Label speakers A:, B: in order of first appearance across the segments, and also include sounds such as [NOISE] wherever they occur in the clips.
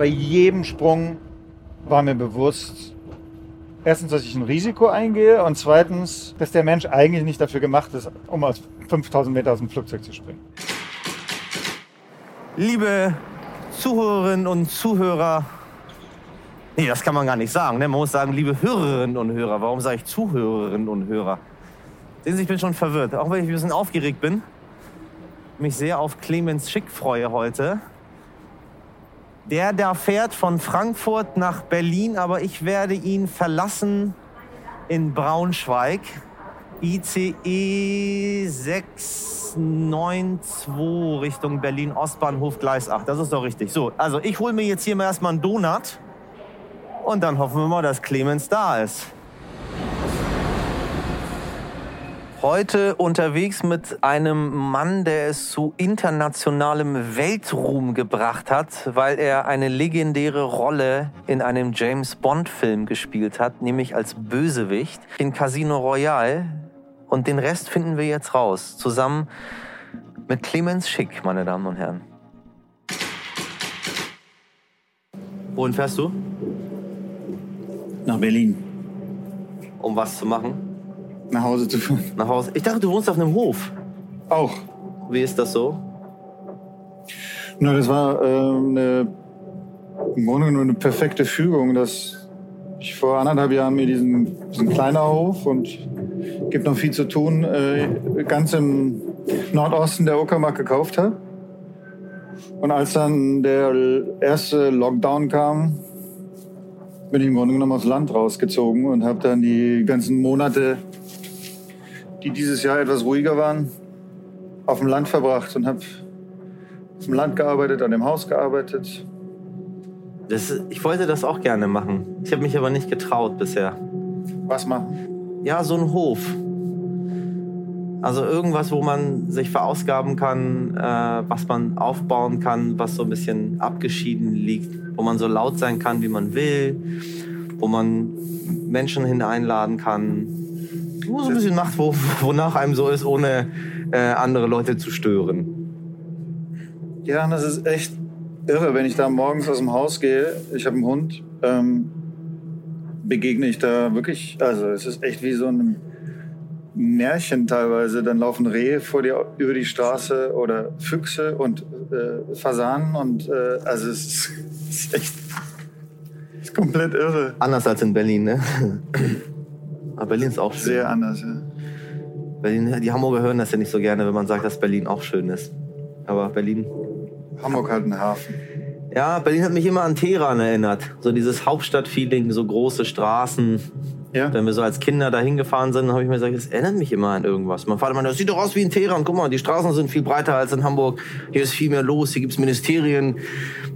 A: Bei jedem Sprung war mir bewusst, erstens, dass ich ein Risiko eingehe und zweitens, dass der Mensch eigentlich nicht dafür gemacht ist, um aus 5000 Meter aus dem Flugzeug zu springen.
B: Liebe Zuhörerinnen und Zuhörer, nee, das kann man gar nicht sagen. Ne? Man muss sagen, liebe Hörerinnen und Hörer. Warum sage ich Zuhörerinnen und Hörer? Sehen Sie, ich bin schon verwirrt. Auch wenn ich ein bisschen aufgeregt bin, mich sehr auf Clemens Schick freue heute. Der da fährt von Frankfurt nach Berlin, aber ich werde ihn verlassen in Braunschweig. ICE 692 Richtung Berlin Ostbahnhof Gleis 8. Das ist doch richtig. So, also ich hole mir jetzt hier mal erstmal einen Donut und dann hoffen wir mal, dass Clemens da ist. Heute unterwegs mit einem Mann, der es zu internationalem Weltruhm gebracht hat, weil er eine legendäre Rolle in einem James Bond-Film gespielt hat, nämlich als Bösewicht in Casino Royale. Und den Rest finden wir jetzt raus, zusammen mit Clemens Schick, meine Damen und Herren. Wohin fährst du?
A: Nach Berlin.
B: Um was zu machen?
A: Nach Hause zu fahren.
B: Nach Hause. Ich dachte, du wohnst auf einem Hof.
A: Auch.
B: Wie ist das so?
A: Na, das war äh, eine, im Grunde genommen eine perfekte Fügung, dass ich vor anderthalb Jahren mir diesen, diesen kleiner Hof und gibt noch viel zu tun, äh, ganz im Nordosten der Uckermark gekauft habe. Und als dann der erste Lockdown kam, bin ich im Grunde genommen aufs Land rausgezogen und habe dann die ganzen Monate die dieses Jahr etwas ruhiger waren, auf dem Land verbracht und habe auf dem Land gearbeitet, an dem Haus gearbeitet.
B: Das, ich wollte das auch gerne machen. Ich habe mich aber nicht getraut bisher.
A: Was machen?
B: Ja, so ein Hof. Also irgendwas, wo man sich verausgaben kann, äh, was man aufbauen kann, was so ein bisschen abgeschieden liegt, wo man so laut sein kann, wie man will, wo man Menschen hineinladen kann, wo so ein bisschen macht, wo, wonach einem so ist, ohne äh, andere Leute zu stören.
A: Ja, das ist echt irre, wenn ich da morgens aus dem Haus gehe. Ich habe einen Hund. Ähm, begegne ich da wirklich, also es ist echt wie so ein Märchen teilweise. Dann laufen Rehe vor dir über die Straße oder Füchse und äh, Fasanen und äh, also es ist, [LAUGHS] es ist echt es ist komplett irre.
B: Anders als in Berlin, ne? Aber Berlin ist auch schön.
A: Sehr anders, ja.
B: Berlin, die Hamburger hören das ja nicht so gerne, wenn man sagt, dass Berlin auch schön ist. Aber Berlin.
A: Hamburg hat einen Hafen.
B: Ja, Berlin hat mich immer an Teheran erinnert. So dieses Hauptstadtfeeling, so große Straßen. Ja. Wenn wir so als Kinder da hingefahren sind, habe ich mir gesagt, das erinnert mich immer an irgendwas. Mein Vater meinte, das sieht doch aus wie in Teheran. Guck mal, die Straßen sind viel breiter als in Hamburg. Hier ist viel mehr los, hier gibt's Ministerien.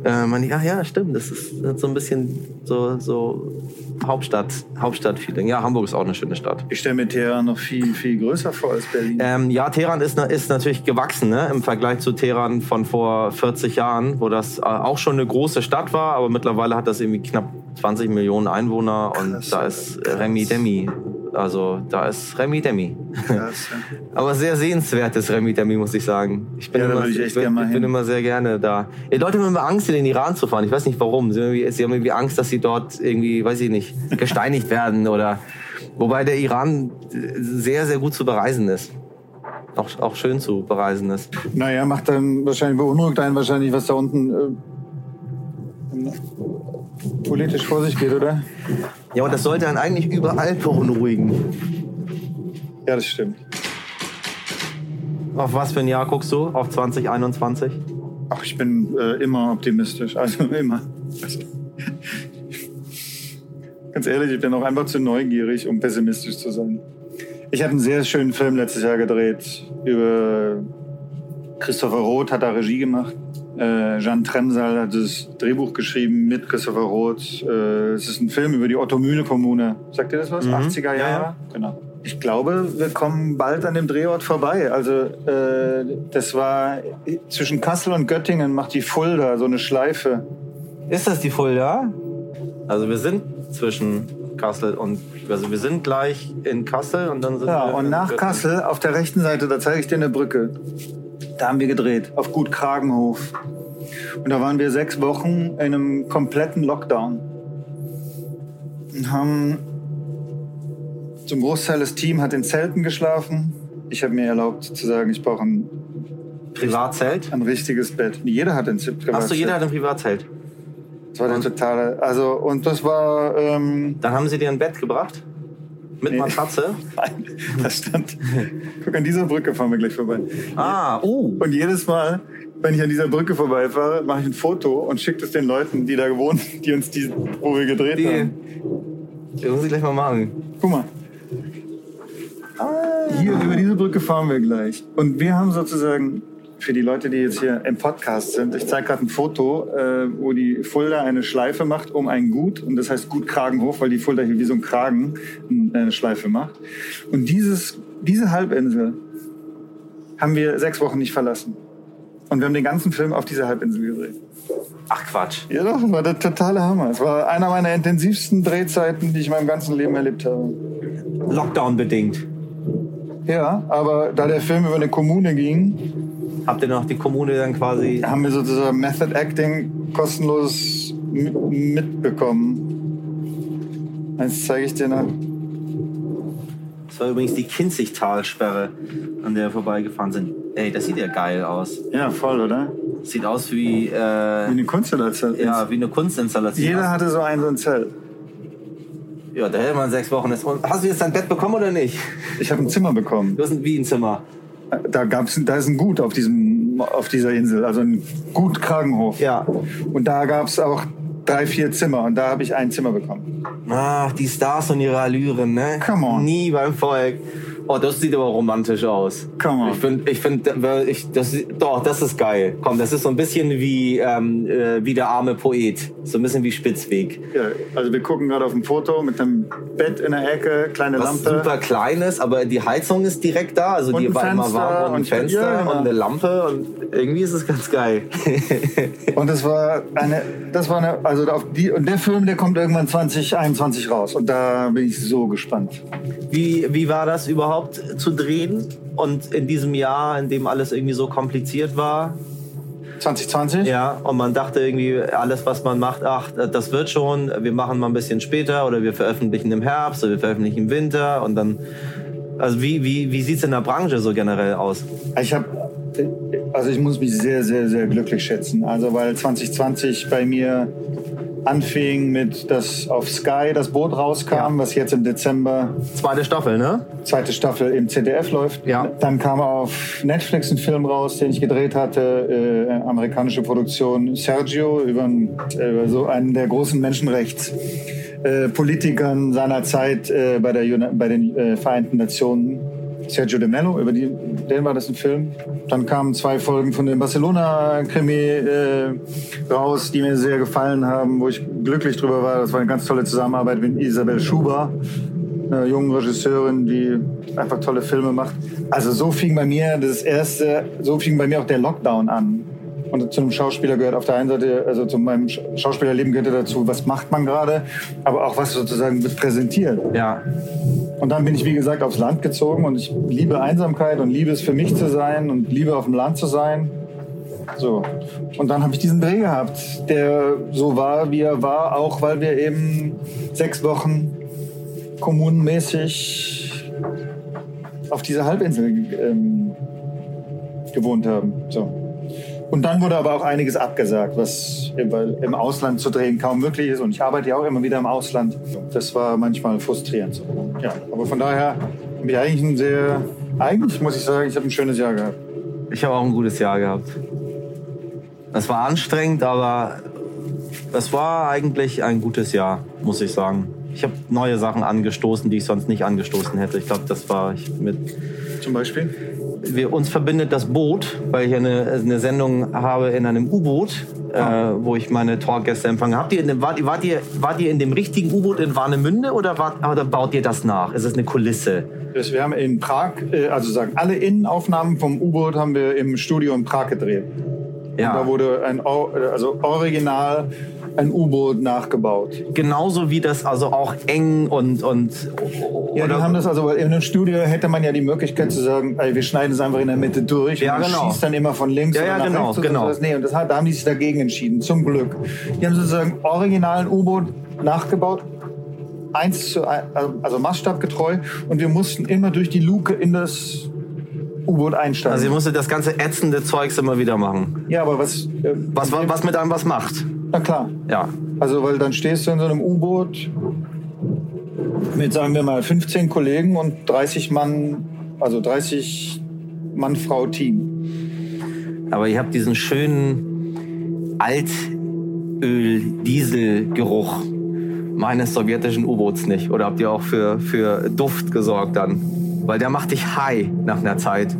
B: Äh, man, ja, ja, stimmt. Das ist, das ist so ein bisschen so, so Hauptstadt, Hauptstadt-Feeling. Ja, Hamburg ist auch eine schöne Stadt.
A: Ich stelle mir Teheran noch viel, viel größer vor als Berlin.
B: Ähm, ja, Teheran ist, ist natürlich gewachsen ne? im Vergleich zu Teheran von vor 40 Jahren, wo das äh, auch schon eine große Stadt war, aber mittlerweile hat das irgendwie knapp 20 Millionen Einwohner und Krass, da ist Remi Demi. Also da ist Remi Demi. Krass, ja. [LAUGHS] Aber sehr sehenswertes Remi Demi, muss ich sagen. Ich bin, ja, immer, ich ich bin, bin immer sehr gerne da. Die Leute haben immer Angst, in den Iran zu fahren. Ich weiß nicht warum. Sie haben, irgendwie, sie haben irgendwie Angst, dass sie dort irgendwie, weiß ich nicht, [LAUGHS] gesteinigt werden oder. Wobei der Iran sehr, sehr gut zu bereisen ist. Auch, auch schön zu bereisen ist.
A: Naja, macht dann wahrscheinlich, beunruhigt einen wahrscheinlich, was da unten äh, politisch vor sich geht, oder?
B: Ja, und das sollte dann eigentlich überall beunruhigen.
A: Ja, das stimmt.
B: Auf was für ein Jahr guckst du? Auf 2021?
A: Ach, ich bin äh, immer optimistisch. Also [LAUGHS] immer. Also, ganz ehrlich, ich bin auch einfach zu neugierig, um pessimistisch zu sein. Ich habe einen sehr schönen Film letztes Jahr gedreht über Christopher Roth, hat da Regie gemacht. Äh, Jean Tremsal hat das Drehbuch geschrieben mit Christopher Roth. Äh, es ist ein Film über die Otto-Mühle-Kommune. Sagt ihr das was? Mhm. 80er Jahre? Ja, ja. Genau. Ich glaube, wir kommen bald an dem Drehort vorbei. Also äh, das war zwischen Kassel und Göttingen macht die Fulda so eine Schleife.
B: Ist das die Fulda? Also wir sind zwischen Kassel und also wir sind gleich in Kassel und dann sind
A: ja,
B: wir.
A: Ja, und nach. Kassel auf der rechten Seite, da zeige ich dir eine Brücke. Da haben wir gedreht, auf Gut Kragenhof. Und da waren wir sechs Wochen in einem kompletten Lockdown. Und haben zum Großteil des Teams hat in Zelten geschlafen. Ich habe mir erlaubt zu sagen, ich brauche ein,
B: Privatzelt?
A: ein richtiges Bett. Jeder hat ein Z- Privatzelt.
B: Achso, jeder hat ein Privatzelt.
A: Das war der totale. Also, und das war. Ähm,
B: Dann haben sie dir ein Bett gebracht? Mit
A: Nee.
B: Matratze? [LAUGHS]
A: Nein, das stand. Guck, an dieser Brücke fahren wir gleich vorbei.
B: Ah, oh.
A: Und jedes Mal, wenn ich an dieser Brücke vorbeifahre, mache ich ein Foto und schicke es den Leuten, die da gewohnt, die uns die, wo wir gedreht
B: Die,
A: haben.
B: die muss ich gleich mal machen.
A: Guck mal. Hier über diese Brücke fahren wir gleich. Und wir haben sozusagen für die Leute, die jetzt hier im Podcast sind, ich zeige gerade ein Foto, äh, wo die Fulda eine Schleife macht um ein Gut. Und das heißt Gut Kragenhof, weil die Fulda hier wie so ein Kragen äh, eine Schleife macht. Und dieses, diese Halbinsel haben wir sechs Wochen nicht verlassen. Und wir haben den ganzen Film auf dieser Halbinsel gedreht.
B: Ach Quatsch.
A: Ja doch, das war der totale Hammer. Es war einer meiner intensivsten Drehzeiten, die ich in meinem ganzen Leben erlebt habe.
B: Lockdown bedingt.
A: Ja, aber da der Film über eine Kommune ging,
B: Habt ihr noch die Kommune dann quasi.
A: haben wir sozusagen Method Acting kostenlos mi- mitbekommen. Eins zeige ich dir noch.
B: Das war übrigens die Kinzigtalsperre, an der wir vorbeigefahren sind. Ey, das sieht ja geil aus.
A: Ja, voll, oder?
B: Sieht aus wie,
A: Wie
B: äh,
A: eine Kunstinstallation.
B: ja, wie eine Kunstinstallation.
A: Jeder hatte so ein, so ein Zelt.
B: Ja, da hätte man sechs Wochen. Hast du jetzt dein Bett bekommen oder nicht?
A: Ich habe ein Zimmer bekommen.
B: Du hast ein, wie ein Zimmer.
A: Da gab's, da ist ein Gut auf diesem, auf dieser Insel, also ein Gut Kragenhof.
B: Ja.
A: Und da gab's auch drei, vier Zimmer und da habe ich ein Zimmer bekommen.
B: Ach, die Stars und ihre Allüren, ne?
A: Come on.
B: Nie beim Volk. Oh, das sieht aber romantisch aus.
A: Come on.
B: Ich finde, ich find, ich, das, doch, das ist geil. Komm, das ist so ein bisschen wie, ähm, äh, wie der arme Poet. So ein bisschen wie Spitzweg.
A: Ja, also wir gucken gerade auf ein Foto mit einem Bett in der Ecke, kleine
B: Was
A: Lampe.
B: super klein ist, aber die Heizung ist direkt da. Also
A: Und
B: die war immer warm und ein
A: und-
B: Fenster
A: ja, genau.
B: und eine Lampe und irgendwie ist es ganz geil. [LAUGHS]
A: Und das war eine, das war eine, also auf die, und der Film, der kommt irgendwann 2021 raus. Und da bin ich so gespannt.
B: Wie, wie war das überhaupt zu drehen? Und in diesem Jahr, in dem alles irgendwie so kompliziert war,
A: 2020?
B: Ja, und man dachte irgendwie, alles, was man macht, ach, das wird schon, wir machen mal ein bisschen später oder wir veröffentlichen im Herbst oder wir veröffentlichen im Winter und dann, also wie, wie, wie sieht's in der Branche so generell aus?
A: Ich habe, also ich muss mich sehr, sehr, sehr glücklich schätzen. Also weil 2020 bei mir anfing mit, dass auf Sky das Boot rauskam, was jetzt im Dezember
B: Zweite Staffel, ne?
A: zweite Staffel im ZDF läuft.
B: Ja.
A: Dann kam auf Netflix ein Film raus, den ich gedreht hatte, äh, amerikanische Produktion Sergio über, einen- äh, über so einen der großen Menschenrechts. Politikern seiner Zeit äh, bei, der, bei den äh, Vereinten Nationen. Sergio de Mello, über die, den war das ein Film. Dann kamen zwei Folgen von dem Barcelona-Krimi äh, raus, die mir sehr gefallen haben, wo ich glücklich drüber war. Das war eine ganz tolle Zusammenarbeit mit Isabel Schuber, einer jungen Regisseurin, die einfach tolle Filme macht. Also so fing bei mir das erste, so fing bei mir auch der Lockdown an. Und zu einem Schauspieler gehört auf der einen Seite, also zu meinem Sch- Schauspielerleben gehört dazu, was macht man gerade, aber auch was sozusagen wird präsentiert.
B: Ja.
A: Und dann bin ich, wie gesagt, aufs Land gezogen und ich liebe Einsamkeit und liebe es für mich zu sein und liebe auf dem Land zu sein. So. Und dann habe ich diesen Dreh gehabt, der so war, wie er war, auch weil wir eben sechs Wochen kommunenmäßig auf dieser Halbinsel ähm, gewohnt haben. So. Und dann wurde aber auch einiges abgesagt, was im Ausland zu drehen kaum möglich ist. Und ich arbeite ja auch immer wieder im Ausland. Das war manchmal frustrierend. Ja, aber von daher habe ich eigentlich ein sehr, eigentlich muss ich sagen, ich habe ein schönes Jahr gehabt.
B: Ich habe auch ein gutes Jahr gehabt. Es war anstrengend, aber es war eigentlich ein gutes Jahr, muss ich sagen. Ich habe neue Sachen angestoßen, die ich sonst nicht angestoßen hätte. Ich glaube, das war ich mit
A: Zum Beispiel.
B: Wir, uns verbindet das Boot, weil ich eine, eine Sendung habe in einem U-Boot, äh, wo ich meine Talkgäste empfange. Habt ihr in dem, wart, ihr- wart, ihr, wart ihr in dem richtigen U-Boot in Warnemünde oder, wart, oder baut ihr das nach? Ist es eine Kulisse?
A: Das- Wir haben in Prag, äh, also sagen alle Innenaufnahmen vom U-Boot haben wir im Studio in Prag gedreht. Ja. Und da wurde ein, also original ein U-Boot nachgebaut.
B: Genauso wie das also auch eng und und
A: ja, die haben das also in einem Studio hätte man ja die Möglichkeit zu sagen, ey, wir schneiden es einfach in der Mitte durch
B: ja,
A: und
B: genau.
A: schießt dann immer von links
B: ja, ja,
A: nach
B: genau,
A: rechts
B: genau.
A: Und nee, und das hat, da haben die sich dagegen entschieden, zum Glück. Die haben sozusagen originalen U-Boot nachgebaut, eins zu ein, also maßstabgetreu und wir mussten immer durch die Luke in das U-Boot einsteigen.
B: Also ihr musstet das ganze ätzende Zeugs immer wieder machen.
A: Ja, aber was
B: äh, was was mit einem was macht?
A: Na klar.
B: Ja.
A: Also weil dann stehst du in so einem U-Boot mit sagen wir mal 15 Kollegen und 30 Mann, also 30 Mann Frau Team.
B: Aber ihr habt diesen schönen Altöl-Diesel-Geruch meines sowjetischen U-Boots nicht? Oder habt ihr auch für, für Duft gesorgt dann? Weil der macht dich high nach einer Zeit.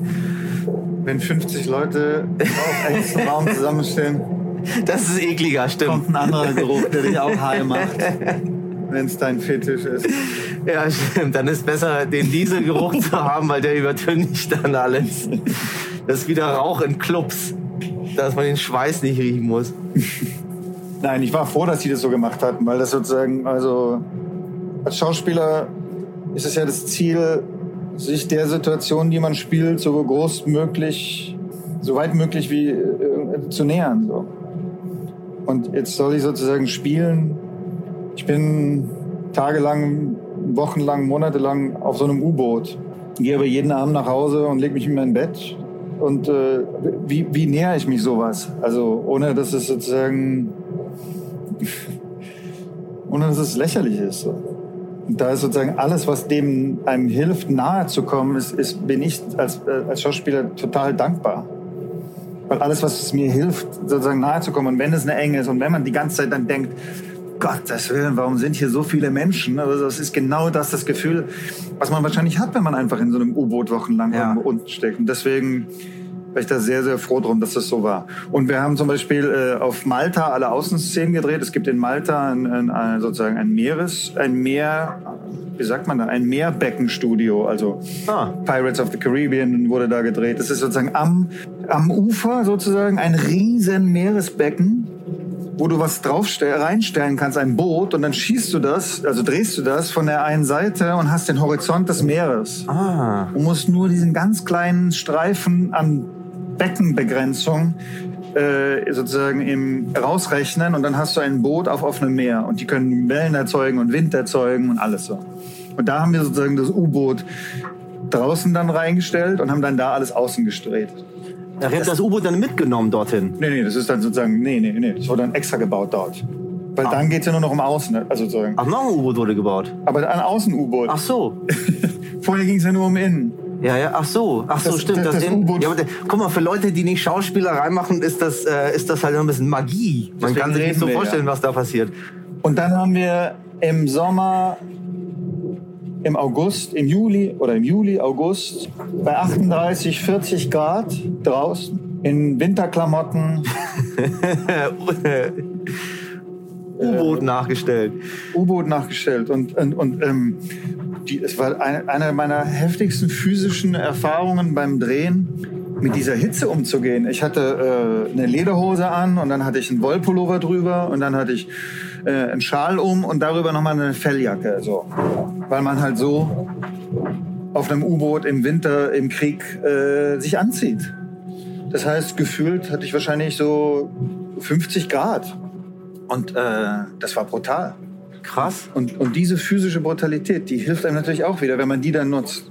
A: Wenn 50 Leute auf engstem Raum zusammenstehen. [LAUGHS]
B: Das ist ekliger, stimmt.
A: Kommt ein anderer Geruch, der dich auch high macht. [LAUGHS] Wenn es dein Fetisch ist.
B: Ja, stimmt. Dann ist besser, den Dieselgeruch zu haben, weil der übertüncht dann alles. Das ist wieder Rauch in Clubs, dass man den Schweiß nicht riechen muss.
A: Nein, ich war froh, dass sie das so gemacht hatten, weil das sozusagen, also als Schauspieler ist es ja das Ziel, sich der Situation, die man spielt, so groß möglich, so weit möglich wie äh, zu nähern. So. Und jetzt soll ich sozusagen spielen. Ich bin tagelang, wochenlang, monatelang auf so einem U-Boot. Gehe aber jeden Abend nach Hause und lege mich in mein Bett. Und äh, wie, wie näher ich mich sowas? Also ohne, dass es sozusagen [LAUGHS] ohne dass es lächerlich ist. Und da ist sozusagen alles, was dem einem hilft, nahe zu kommen, ist, ist, bin ich als, äh, als Schauspieler total dankbar. Weil alles, was es mir hilft, sozusagen nahe zu kommen, und wenn es eine Enge ist und wenn man die ganze Zeit dann denkt, Gottes Willen, warum sind hier so viele Menschen? Also das ist genau das, das Gefühl, was man wahrscheinlich hat, wenn man einfach in so einem U-Boot wochenlang ja. unten steckt. Und deswegen war ich da sehr, sehr froh drum, dass das so war. Und wir haben zum Beispiel äh, auf Malta alle Außenszenen gedreht. Es gibt in Malta ein, ein, ein, sozusagen ein Meeres, ein Meer, wie sagt man da, ein Meerbeckenstudio. Also ah. Pirates of the Caribbean wurde da gedreht. Das ist sozusagen am, am Ufer sozusagen ein riesen Meeresbecken wo du was drauf reinstellen kannst, ein Boot, und dann schießt du das, also drehst du das von der einen Seite und hast den Horizont des Meeres.
B: Ah.
A: Du musst nur diesen ganz kleinen Streifen an Beckenbegrenzung äh, sozusagen im rausrechnen und dann hast du ein Boot auf offenem Meer und die können Wellen erzeugen und Wind erzeugen und alles so. Und da haben wir sozusagen das U-Boot draußen dann reingestellt und haben dann da alles außen gestreht.
B: Ach, ihr habt das U-Boot dann mitgenommen dorthin?
A: Nee, nee, das ist dann sozusagen, nee, nee, nee, das wurde dann extra gebaut dort. Weil ah. dann geht's ja nur noch um Außen, also sozusagen.
B: Ach, noch ein U-Boot wurde gebaut?
A: Aber ein Außen-U-Boot.
B: Ach so. [LAUGHS]
A: Vorher ging's ja nur um Innen.
B: Ja, ja, ach so, ach so, das, stimmt. Das, das, das ja, aber, guck mal, für Leute, die nicht Schauspielerei machen, ist das, äh, ist das halt ein bisschen Magie. Man Deswegen kann sich nicht so vorstellen, ja. was da passiert.
A: Und dann haben wir im Sommer, im August, im Juli oder im Juli, August, bei 38, 40 Grad draußen, in Winterklamotten. [LAUGHS] [LAUGHS]
B: U-Boot nachgestellt.
A: U-Boot nachgestellt. Und, und, und ähm, die, es war eine, eine meiner heftigsten physischen Erfahrungen beim Drehen, mit dieser Hitze umzugehen. Ich hatte äh, eine Lederhose an und dann hatte ich einen Wollpullover drüber und dann hatte ich äh, einen Schal um und darüber nochmal eine Felljacke. So. Weil man halt so auf einem U-Boot im Winter, im Krieg äh, sich anzieht. Das heißt, gefühlt hatte ich wahrscheinlich so 50 Grad. Und äh, das war brutal.
B: Krass.
A: Und, und diese physische Brutalität, die hilft einem natürlich auch wieder, wenn man die dann nutzt.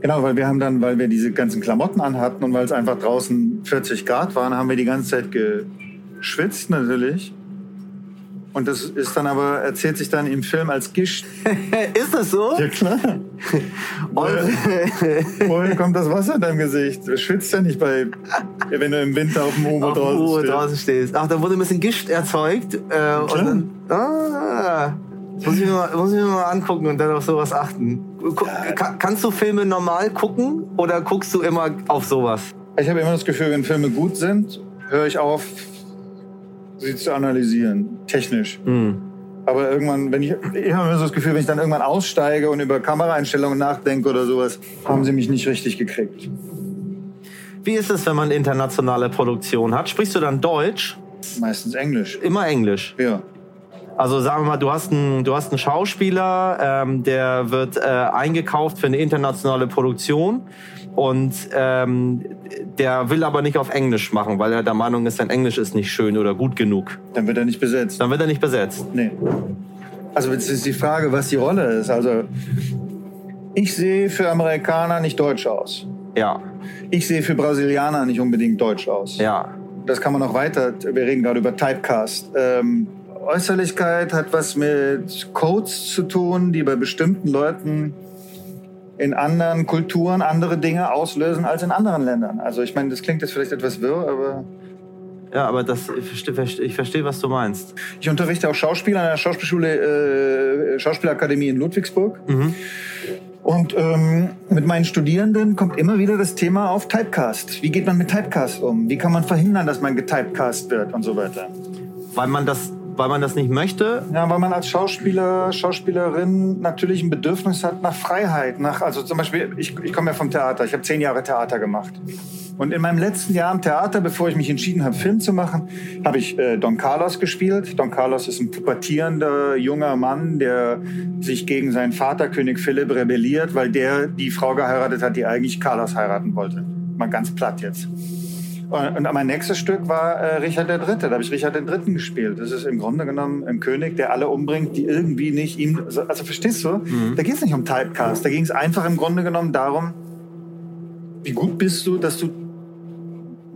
A: Genau, weil wir haben dann, weil wir diese ganzen Klamotten anhatten und weil es einfach draußen 40 Grad waren, haben wir die ganze Zeit geschwitzt natürlich. Und das ist dann aber, erzählt sich dann im Film als Gischt. [LAUGHS]
B: ist das so?
A: Ja, klar. [LAUGHS] woher, woher kommt das Wasser in deinem Gesicht? Du schwitzt ja nicht bei, wenn du im Winter auf dem U-Boot draußen,
B: draußen, stehst. Ach, da wurde ein bisschen Gischt erzeugt. Äh, und dann, ah, muss ich, mir mal, muss ich mir mal angucken und dann auf sowas achten. Ja. Kannst du Filme normal gucken oder guckst du immer auf sowas?
A: Ich habe immer das Gefühl, wenn Filme gut sind, höre ich auf, zu analysieren, technisch.
B: Mhm.
A: Aber irgendwann, wenn ich, ich habe immer so das Gefühl, wenn ich dann irgendwann aussteige und über Kameraeinstellungen nachdenke oder sowas, haben sie mich nicht richtig gekriegt.
B: Wie ist es, wenn man internationale Produktion hat? Sprichst du dann Deutsch?
A: Meistens Englisch.
B: Immer Englisch.
A: Ja.
B: Also sagen wir mal, du hast einen, du hast einen Schauspieler, ähm, der wird äh, eingekauft für eine internationale Produktion und ähm, der will aber nicht auf Englisch machen, weil er der Meinung ist, sein Englisch ist nicht schön oder gut genug.
A: Dann wird er nicht besetzt.
B: Dann wird er nicht besetzt.
A: Nee. Also es ist die Frage, was die Rolle ist. Also ich sehe für Amerikaner nicht deutsch aus.
B: Ja,
A: Ich sehe für Brasilianer nicht unbedingt deutsch aus.
B: ja.
A: Das kann man noch weiter. Wir reden gerade über Typecast. Ähm, Äußerlichkeit hat was mit Codes zu tun, die bei bestimmten Leuten in anderen Kulturen andere Dinge auslösen als in anderen Ländern. Also ich meine, das klingt jetzt vielleicht etwas wirr, aber
B: Ja, aber das, ich verstehe, verste- ich verstehe, was du meinst.
A: ich unterrichte auch Schauspieler an der Schauspielschule, äh, Schauspielakademie in Ludwigsburg. Und ähm, mit meinen Studierenden kommt immer wieder das Thema auf Typecast. Wie geht man mit Typecast um? Wie kann man verhindern, dass man getypecast wird und so weiter?
B: Weil man das, weil man das nicht möchte.
A: Ja, weil man als Schauspieler, Schauspielerin natürlich ein Bedürfnis hat nach Freiheit. Nach, also zum Beispiel, ich, ich komme ja vom Theater. Ich habe zehn Jahre Theater gemacht. Und in meinem letzten Jahr im Theater, bevor ich mich entschieden habe, Film zu machen, habe ich äh, Don Carlos gespielt. Don Carlos ist ein pubertierender junger Mann, der sich gegen seinen Vater, König Philipp, rebelliert, weil der die Frau geheiratet hat, die eigentlich Carlos heiraten wollte. Mal ganz platt jetzt. Und, mein nächstes Stück war äh, Richard der Dritte. Da habe ich Richard den Dritten gespielt. Das ist im Grunde genommen ein König, der alle umbringt, die irgendwie nicht ihm. Also verstehst du? Da geht es nicht um Typecast. Da ging es einfach im Grunde genommen darum, wie gut bist du, dass du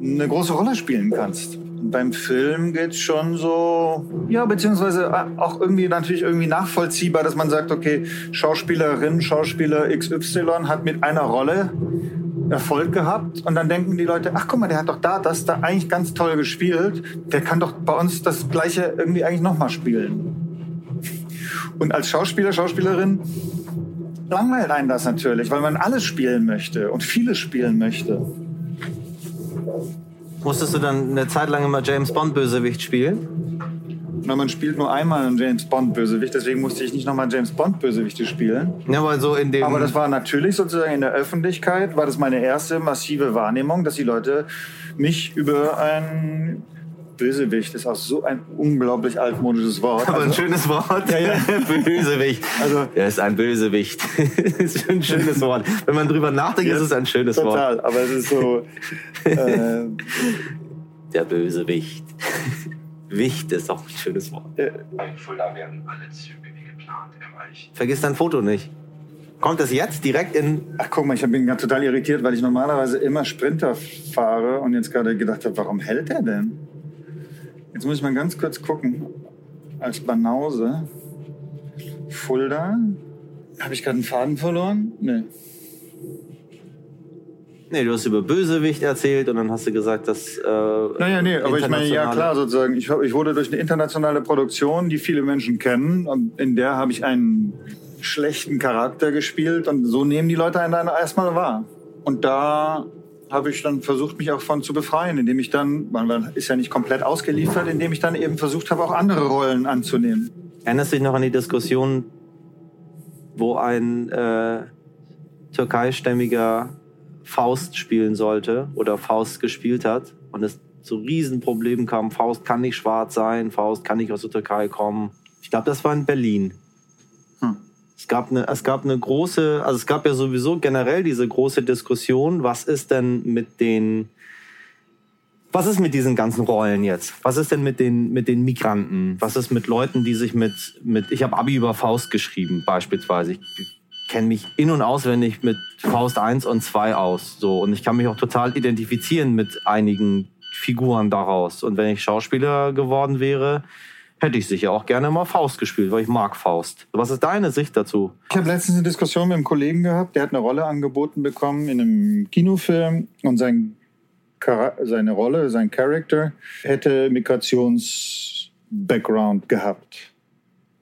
A: eine große Rolle spielen kannst. Und beim Film geht's schon so, ja, beziehungsweise auch irgendwie natürlich irgendwie nachvollziehbar, dass man sagt, okay, Schauspielerin, Schauspieler XY hat mit einer Rolle Erfolg gehabt und dann denken die Leute, ach guck mal, der hat doch da das da eigentlich ganz toll gespielt, der kann doch bei uns das gleiche irgendwie eigentlich nochmal spielen. Und als Schauspieler, Schauspielerin langweilt einen das natürlich, weil man alles spielen möchte und vieles spielen möchte.
B: Musstest du dann eine Zeit lang immer James Bond Bösewicht spielen?
A: Na, man spielt nur einmal einen James Bond Bösewicht, deswegen musste ich nicht nochmal James Bond Bösewichte spielen.
B: Ja, weil so in dem.
A: Aber das war natürlich sozusagen in der Öffentlichkeit, war das meine erste massive Wahrnehmung, dass die Leute mich über ein Bösewicht, ist auch so ein unglaublich altmodisches Wort.
B: Aber ein
A: Also,
B: schönes Wort.
A: Ja, ja. [LAUGHS]
B: Bösewicht.
A: Also-
B: er ist ein Bösewicht. [LAUGHS] ist ein schönes Wort. Wenn man drüber nachdenkt, ist es ein schönes Wort.
A: total, aber es ist so. äh, [LAUGHS]
B: Der Bösewicht. Wicht ist auch ein schönes Wort.
C: In Fulda werden alle Züge wie geplant erreicht.
B: Vergiss dein Foto nicht. Kommt das jetzt direkt in.
A: ach guck mal, ich bin ganz total irritiert, weil ich normalerweise immer Sprinter fahre und jetzt gerade gedacht habe, warum hält er denn? Jetzt muss ich mal ganz kurz gucken. Als Banause. Fulda. Habe ich gerade einen Faden verloren? Nee.
B: Nee, du hast über Bösewicht erzählt und dann hast du gesagt, dass. Äh,
A: Naja, nee, aber ich meine, ja klar, sozusagen. Ich, ich wurde durch eine internationale Produktion, die viele Menschen kennen, und in der habe ich einen schlechten Charakter gespielt und so nehmen die Leute einen dann erstmal wahr. Und da habe ich dann versucht, mich auch von zu befreien, indem ich dann, man ist ja nicht komplett ausgeliefert, indem ich dann eben versucht habe, auch andere Rollen anzunehmen.
B: Erinnerst du dich noch an die Diskussion, wo ein äh, türkeistämmiger Faust spielen sollte oder Faust gespielt hat und es zu Riesenproblemen kam. Faust kann nicht schwarz sein, Faust kann nicht aus der Türkei kommen. Ich glaube, das war in Berlin.
A: Hm.
B: Es gab, eine, es gab eine große, also es gab ja sowieso generell diese große Diskussion, was ist denn mit den, was ist mit diesen ganzen Rollen jetzt? Was ist denn mit den, mit den Migranten? Was ist mit Leuten, die sich mit, mit ich habe Abi über Faust geschrieben beispielsweise. Ich kenne mich in- und auswendig mit Faust 1 und 2 aus. So. Und ich kann mich auch total identifizieren mit einigen Figuren daraus. Und wenn ich Schauspieler geworden wäre, hätte ich sicher auch gerne mal Faust gespielt, weil ich mag Faust. Was ist deine Sicht dazu?
A: Ich habe letztens eine Diskussion mit einem Kollegen gehabt, der hat eine Rolle angeboten bekommen in einem Kinofilm und sein, seine Rolle, sein Charakter hätte Migrations-Background gehabt.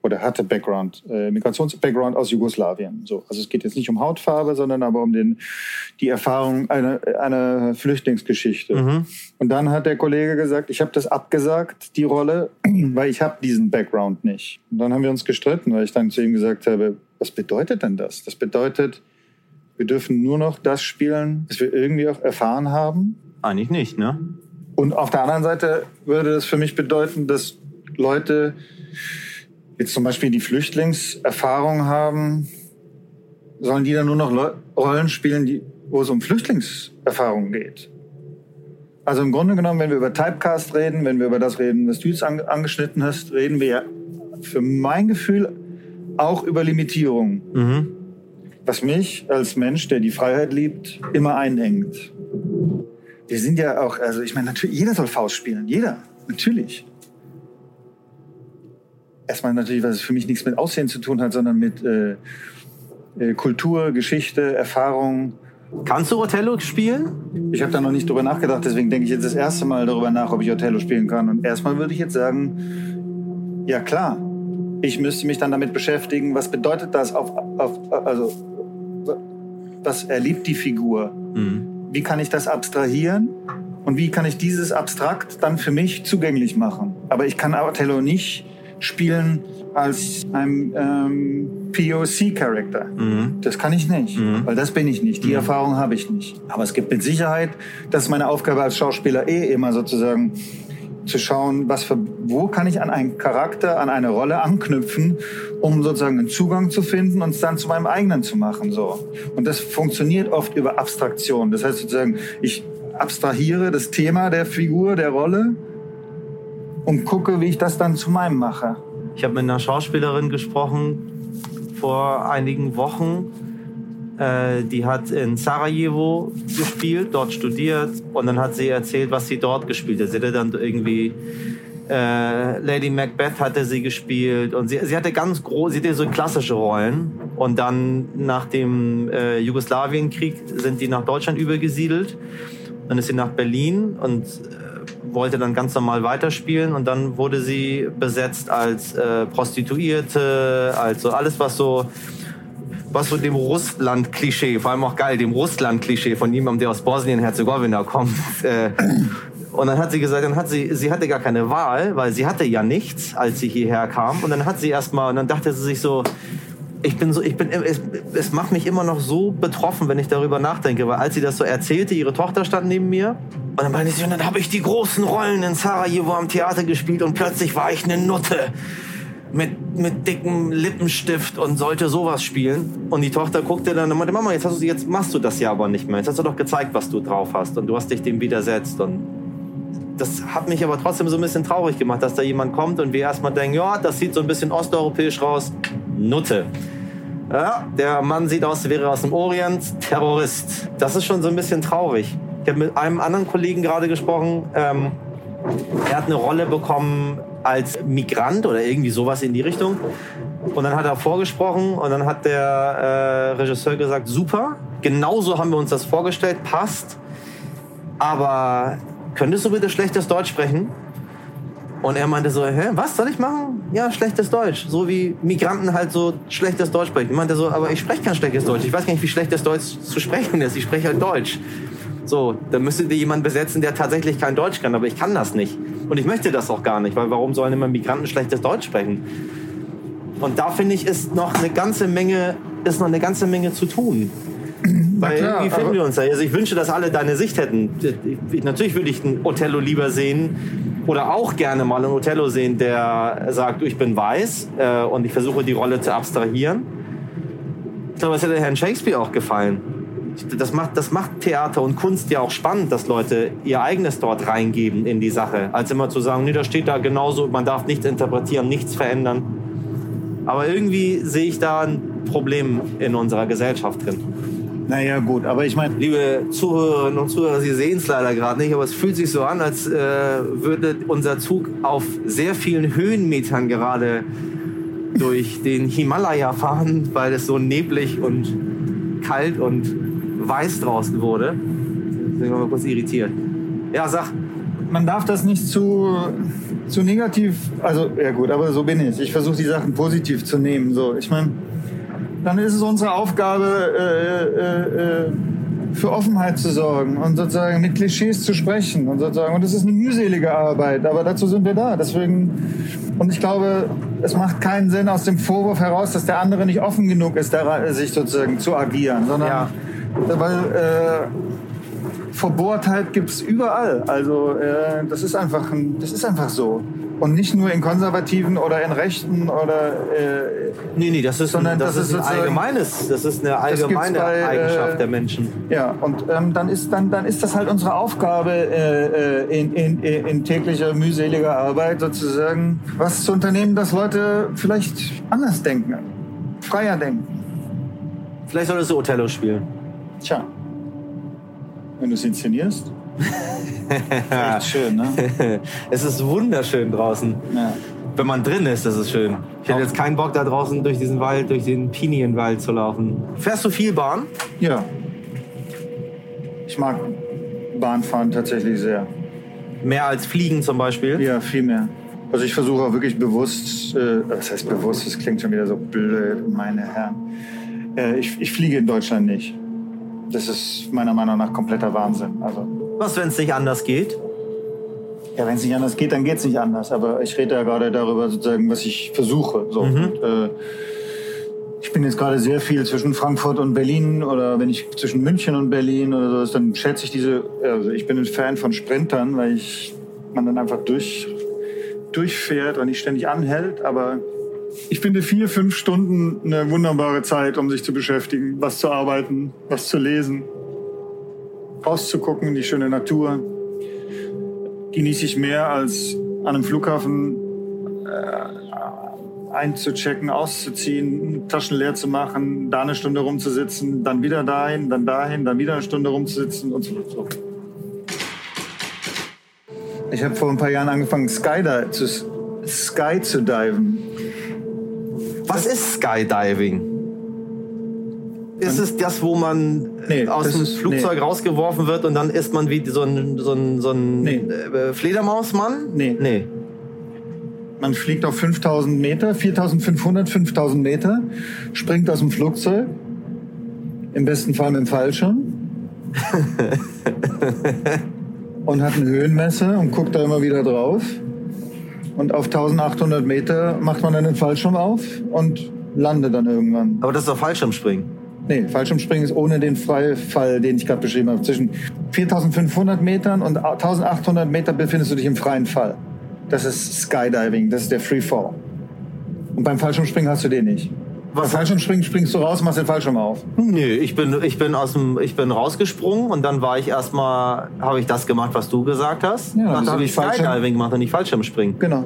A: Oder hatte Background, äh, Migrations-Background aus Jugoslawien. So. Also es geht jetzt nicht um Hautfarbe, sondern aber um den, die Erfahrung einer, einer Flüchtlingsgeschichte.
B: Mhm.
A: Und dann hat der Kollege gesagt, ich habe das abgesagt, die Rolle, [CLEARS THROAT] weil ich habe diesen Background nicht. Und dann haben wir uns gestritten, weil ich dann zu ihm gesagt habe, was bedeutet denn das? Das bedeutet, wir dürfen nur noch das spielen, was wir irgendwie auch erfahren haben.
B: Eigentlich nicht, ne?
A: Und auf der anderen Seite würde das für mich bedeuten, dass Leute jetzt zum Beispiel die Flüchtlingserfahrung haben, sollen die dann nur noch Rollen spielen, die, wo es um Flüchtlingserfahrung geht. Also im Grunde genommen, wenn wir über Typecast reden, wenn wir über das reden, was du jetzt ange angeschnitten hast, reden wir ja für mein Gefühl auch über Limitierung.
B: Mhm.
A: Was mich als Mensch, der die Freiheit liebt, immer einengt. Wir sind ja auch, also ich meine, natürlich, jeder soll Faust spielen. Jeder. Natürlich. Erstmal natürlich, was es für mich nichts mit Aussehen zu tun hat, sondern mit äh, äh, Kultur, Geschichte, Erfahrung.
B: Kannst du Othello spielen?
A: Ich habe da noch nicht drüber nachgedacht, deswegen denke ich jetzt das erste Mal darüber nach, ob ich Othello spielen kann. Und erstmal würde ich jetzt sagen, ja klar, ich müsste mich dann damit beschäftigen, was bedeutet das auf, auf also was erlebt die Figur? Wie kann ich das abstrahieren? Und wie kann ich dieses Abstrakt dann für mich zugänglich machen? Aber ich kann Othello nicht spielen als ein ähm, POC-Charakter. Das kann ich nicht, weil das bin ich nicht. Die Erfahrung habe ich nicht. Aber es gibt mit Sicherheit, das ist meine Aufgabe als Schauspieler eh immer sozusagen zu schauen, was für, wo kann ich an einen Charakter, an eine Rolle anknüpfen, um sozusagen einen Zugang zu finden und es dann zu meinem eigenen zu machen. So. Und das funktioniert oft über Abstraktion. Das heißt sozusagen, ich abstrahiere das Thema der Figur, der Rolle und gucke, wie ich das dann zu meinem mache.
B: Ich habe mit einer Schauspielerin gesprochen vor einigen Wochen. Äh, die hat in Sarajevo gespielt, dort studiert und dann hat sie erzählt, was sie dort gespielt hat. Sie hatte dann irgendwie äh, Lady Macbeth hatte sie gespielt und sie, sie hatte ganz groß, sie hatte so klassische Rollen und dann nach dem äh, Jugoslawienkrieg sind die nach Deutschland übergesiedelt. Dann ist sie nach Berlin und äh, wollte dann ganz normal weiterspielen und dann wurde sie besetzt als äh, Prostituierte, also alles was so was so dem Russland-Klischee, vor allem auch geil, dem Russland-Klischee von jemandem, der aus Bosnien-Herzegowina kommt. [LAUGHS] Äh, und dann hat sie gesagt, dann hat sie, sie hatte gar keine Wahl, weil sie hatte ja nichts, als sie hierher kam. Und dann hat sie erstmal, und dann dachte sie sich so, ich bin so, ich bin, es, es macht mich immer noch so betroffen, wenn ich darüber nachdenke, weil als sie das so erzählte, ihre Tochter stand neben mir und dann meinte sie, und dann habe ich die großen Rollen in Sarajevo am Theater gespielt und plötzlich war ich eine Nutte mit, mit dickem Lippenstift und sollte sowas spielen. Und die Tochter guckte dann und meinte, Mama, jetzt, hast du, jetzt machst du das ja aber nicht mehr. Jetzt hast du doch gezeigt, was du drauf hast und du hast dich dem widersetzt. Und das hat mich aber trotzdem so ein bisschen traurig gemacht, dass da jemand kommt und wir erstmal denken, ja, das sieht so ein bisschen osteuropäisch raus. Nutte. Ja, der Mann sieht aus, wäre aus dem Orient, Terrorist. Das ist schon so ein bisschen traurig. Ich habe mit einem anderen Kollegen gerade gesprochen. Ähm, er hat eine Rolle bekommen als Migrant oder irgendwie sowas in die Richtung. Und dann hat er vorgesprochen und dann hat der äh, Regisseur gesagt, super, genauso haben wir uns das vorgestellt, passt. Aber könntest du bitte schlechtes Deutsch sprechen? Und er meinte so, hä, was soll ich machen? Ja, schlechtes Deutsch. So wie Migranten halt so schlechtes Deutsch sprechen. Ich meinte so, aber ich spreche kein schlechtes Deutsch. Ich weiß gar nicht, wie schlechtes Deutsch zu sprechen ist. Ich spreche halt Deutsch. So, dann müsstet ihr jemanden besetzen, der tatsächlich kein Deutsch kann, aber ich kann das nicht. Und ich möchte das auch gar nicht, weil warum sollen immer Migranten schlechtes Deutsch sprechen? Und da finde ich, ist noch eine ganze Menge, ist noch eine ganze Menge zu tun. Weil
A: klar,
B: irgendwie finden wir uns da. Also ich wünsche, dass alle deine Sicht hätten. Ich, natürlich würde ich einen Othello lieber sehen oder auch gerne mal einen Othello sehen, der sagt, ich bin weiß äh, und ich versuche die Rolle zu abstrahieren. Ich glaube, es hätte Herrn Shakespeare auch gefallen. Das macht, das macht Theater und Kunst ja auch spannend, dass Leute ihr eigenes dort reingeben in die Sache, als immer zu sagen, nee, das steht da genauso, man darf nichts interpretieren, nichts verändern. Aber irgendwie sehe ich da ein Problem in unserer Gesellschaft drin.
A: Naja, gut, aber ich meine,
B: Liebe Zuhörerinnen und Zuhörer, Sie sehen es leider gerade nicht, aber es fühlt sich so an, als äh, würde unser Zug auf sehr vielen Höhenmetern gerade durch den Himalaya fahren, weil es so neblig und kalt und weiß draußen wurde. Deswegen ich mal kurz irritiert. Ja, sag.
A: man darf das nicht zu, zu negativ, also ja gut, aber so bin ich. Ich versuche die Sachen positiv zu nehmen. So, ich meine, dann ist es unsere Aufgabe, äh, äh, äh, für Offenheit zu sorgen und sozusagen mit Klischees zu sprechen und sozusagen. Und das ist eine mühselige Arbeit, aber dazu sind wir da. Deswegen und ich glaube, es macht keinen Sinn aus dem Vorwurf heraus, dass der andere nicht offen genug ist, sich sozusagen zu agieren, sondern
B: Ja.
A: weil äh, Verbohrtheit gibt's überall. Also äh, das ist einfach, ein, das ist einfach so. Und nicht nur in konservativen oder in rechten oder äh,
B: Nee, nee, das ist,
A: Sondern
B: das
A: das
B: ist ein allgemeines, das ist eine allgemeine
A: bei, äh,
B: Eigenschaft der Menschen.
A: ja. Und ähm, dann ist dann dann ist das halt unsere Aufgabe äh, äh, in, in, in täglicher mühseliger Arbeit sozusagen, was zu unternehmen, dass Leute vielleicht anders denken, freier denken.
B: Vielleicht solltest du Othello spielen.
A: Tja, wenn du es inszenierst, echt schön, ne? [LAUGHS]
B: es ist wunderschön draußen.
A: Ja.
B: Wenn man drin ist, ist es schön. Ich hätte jetzt keinen Bock, da draußen durch diesen Wald, durch den Pinienwald zu laufen. Fährst du viel Bahn?
A: Ja. Ich mag Bahnfahren tatsächlich sehr.
B: Mehr als Fliegen zum Beispiel?
A: Ja, viel mehr. Also ich versuche auch wirklich bewusst, äh, was heißt bewusst, das klingt schon wieder so blöd, meine Herren. Äh, ich, ich fliege in Deutschland nicht. Das ist meiner Meinung nach kompletter Wahnsinn. Also,
B: Was, wenn es nicht anders geht?
A: ja, wenn es nicht anders geht, dann geht es nicht anders. Aber ich rede ja gerade darüber, sozusagen, was ich versuche. So. Und, äh, ich bin jetzt gerade sehr viel zwischen Frankfurt und Berlin oder wenn ich zwischen München und Berlin oder so, dann schätze ich diese, also ich bin ein Fan von Sprintern, weil ich, man dann einfach durch, durchfährt und nicht ständig anhält, aber ich finde vier, fünf Stunden eine wunderbare Zeit, um sich zu beschäftigen, was zu arbeiten, was zu lesen, rauszugucken, die schöne Natur. Genieße ich mehr als an einem Flughafen äh, einzuchecken, auszuziehen, Taschen leer zu machen, da eine Stunde rumzusitzen, dann wieder dahin, dann dahin, dann wieder eine Stunde rumzusitzen und so. so. Ich habe vor ein paar Jahren angefangen, Skydive zu, Sky zu diven.
B: Was ist Skydiving? Ist es das, wo man
A: Nee,
B: aus dem Flugzeug
A: nee.
B: rausgeworfen wird und dann ist man wie so ein, so ein, so ein
A: Nee.
B: äh, Fledermausmann?
A: Nee.
B: Nee.
A: Man fliegt auf 5000 Meter, 4500, 5000 Meter, springt aus dem Flugzeug, im besten Fall mit dem Fallschirm. [LAUGHS] und hat ein Höhenmesser und guckt da immer wieder drauf. Und auf 1800 Meter macht man dann den Fallschirm auf und landet dann irgendwann.
B: Aber das ist doch Fallschirmspringen.
A: Nee, Fallschirmspringen ist ohne den Freifall, den ich gerade beschrieben habe. Zwischen 4500 Metern und 1800 Meter befindest du dich im freien Fall. Das ist Skydiving, das ist der Freefall. Und beim Fallschirmspringen hast du den nicht.
B: Was-
A: Fallschirmspringen springst du raus, machst den Fallschirm auf.
B: Nö, ich bin, ich bin aus dem, ich bin rausgesprungen und dann war ich erstmal, habe ich das gemacht, was du gesagt hast.
A: Ja,
B: dann habe ich
A: Fallschirm?
B: Skydiving gemacht und nicht Fallschirmspringen.
A: Genau,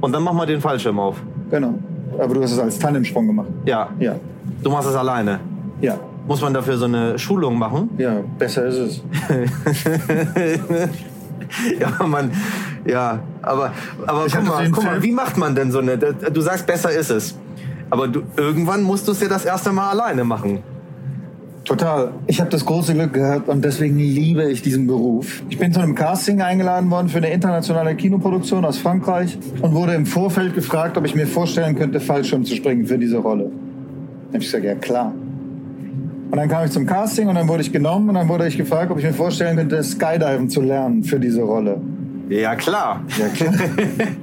B: Und dann mach mal den Fallschirm auf.
A: genau. Aber du hast es als Tandemsprung gemacht.
B: Ja.
A: Ja,
B: Du machst es alleine.
A: ja,
B: Muss man dafür so eine Schulung machen?
A: ja, besser ist es. [LAUGHS]
B: Ja, aber man, ja, aber, aber
A: Ich
B: guck, mal, guck mal, wie macht man denn so eine, du sagst, besser ist es. Aber du, irgendwann musst du es ja das erste Mal alleine machen.
A: Total. Ich habe das große Glück gehabt und deswegen liebe ich diesen Beruf. Ich bin zu einem Casting eingeladen worden für eine internationale Kinoproduktion aus Frankreich und wurde im Vorfeld gefragt, ob ich mir vorstellen könnte, Fallschirm zu springen für diese Rolle. Dann hab ich gesagt, ja klar. Und dann kam ich zum Casting und dann wurde ich genommen und dann wurde ich gefragt, ob ich mir vorstellen könnte, Skydiven zu lernen für diese Rolle.
B: Ja, klar.
A: Ja, klar. [LAUGHS]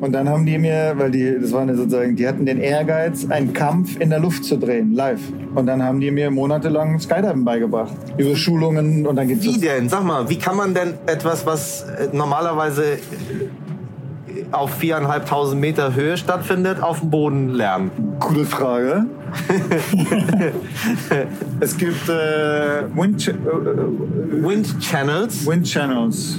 A: Und dann haben die mir, weil die, das waren ja sozusagen, die hatten den Ehrgeiz, einen Kampf in der Luft zu drehen, live. Und dann haben die mir monatelang Skydiven beigebracht. Über Schulungen und dann gibt's
B: Wie denn? Sag mal, wie kann man denn etwas, was äh, normalerweise auf viereinhalbtausend Meter Höhe stattfindet, auf dem Boden lernen?
A: Gute Frage. [LAUGHS] es gibt äh, Wind, Ch- äh,
B: Wind Channels.
A: Wind Channels.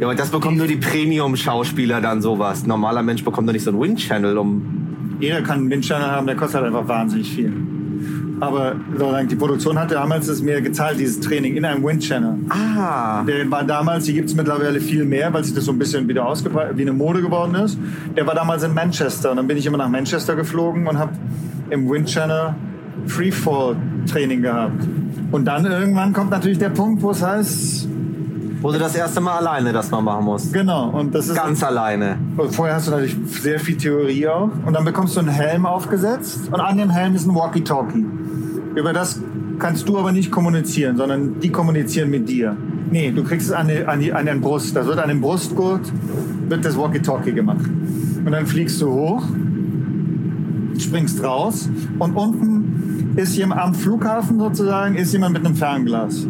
B: Ja, aber das bekommen nur die Premium-Schauspieler dann sowas. Ein normaler Mensch bekommt doch nicht so ein Wind Channel, um.
A: Jeder kann einen Wind Channel haben, der kostet halt einfach wahnsinnig viel. Aber sozusagen, die Produktion hat damals es mir gezahlt, dieses Training in einem Wind Channel.
B: Ah.
A: Der war damals, die gibt es mittlerweile viel mehr, weil sich das so ein bisschen wieder ausgebreitet, wie eine Mode geworden ist. Der war damals in Manchester und dann bin ich immer nach Manchester geflogen und habe im Wind Channel Freefall Training gehabt. Und dann irgendwann kommt natürlich der Punkt, wo es heißt,
B: Wo du das erste Mal alleine das mal machen musst.
A: genau, und das ist
B: Ganz alleine.
A: Und Vorher hast du natürlich sehr viel Theorie auch. Und dann bekommst du einen Helm aufgesetzt und an dem Helm ist ein Walkie-Talkie. Über das kannst du aber nicht kommunizieren, sondern die kommunizieren mit dir. Nee, du kriegst es an, die, an, die, an den Brust. Da wird an dem Brustgurt wird das Walkie-Talkie gemacht. Und dann fliegst du hoch, springst raus und unten ist jemand am Flughafen sozusagen ist jemand mit einem Fernglas.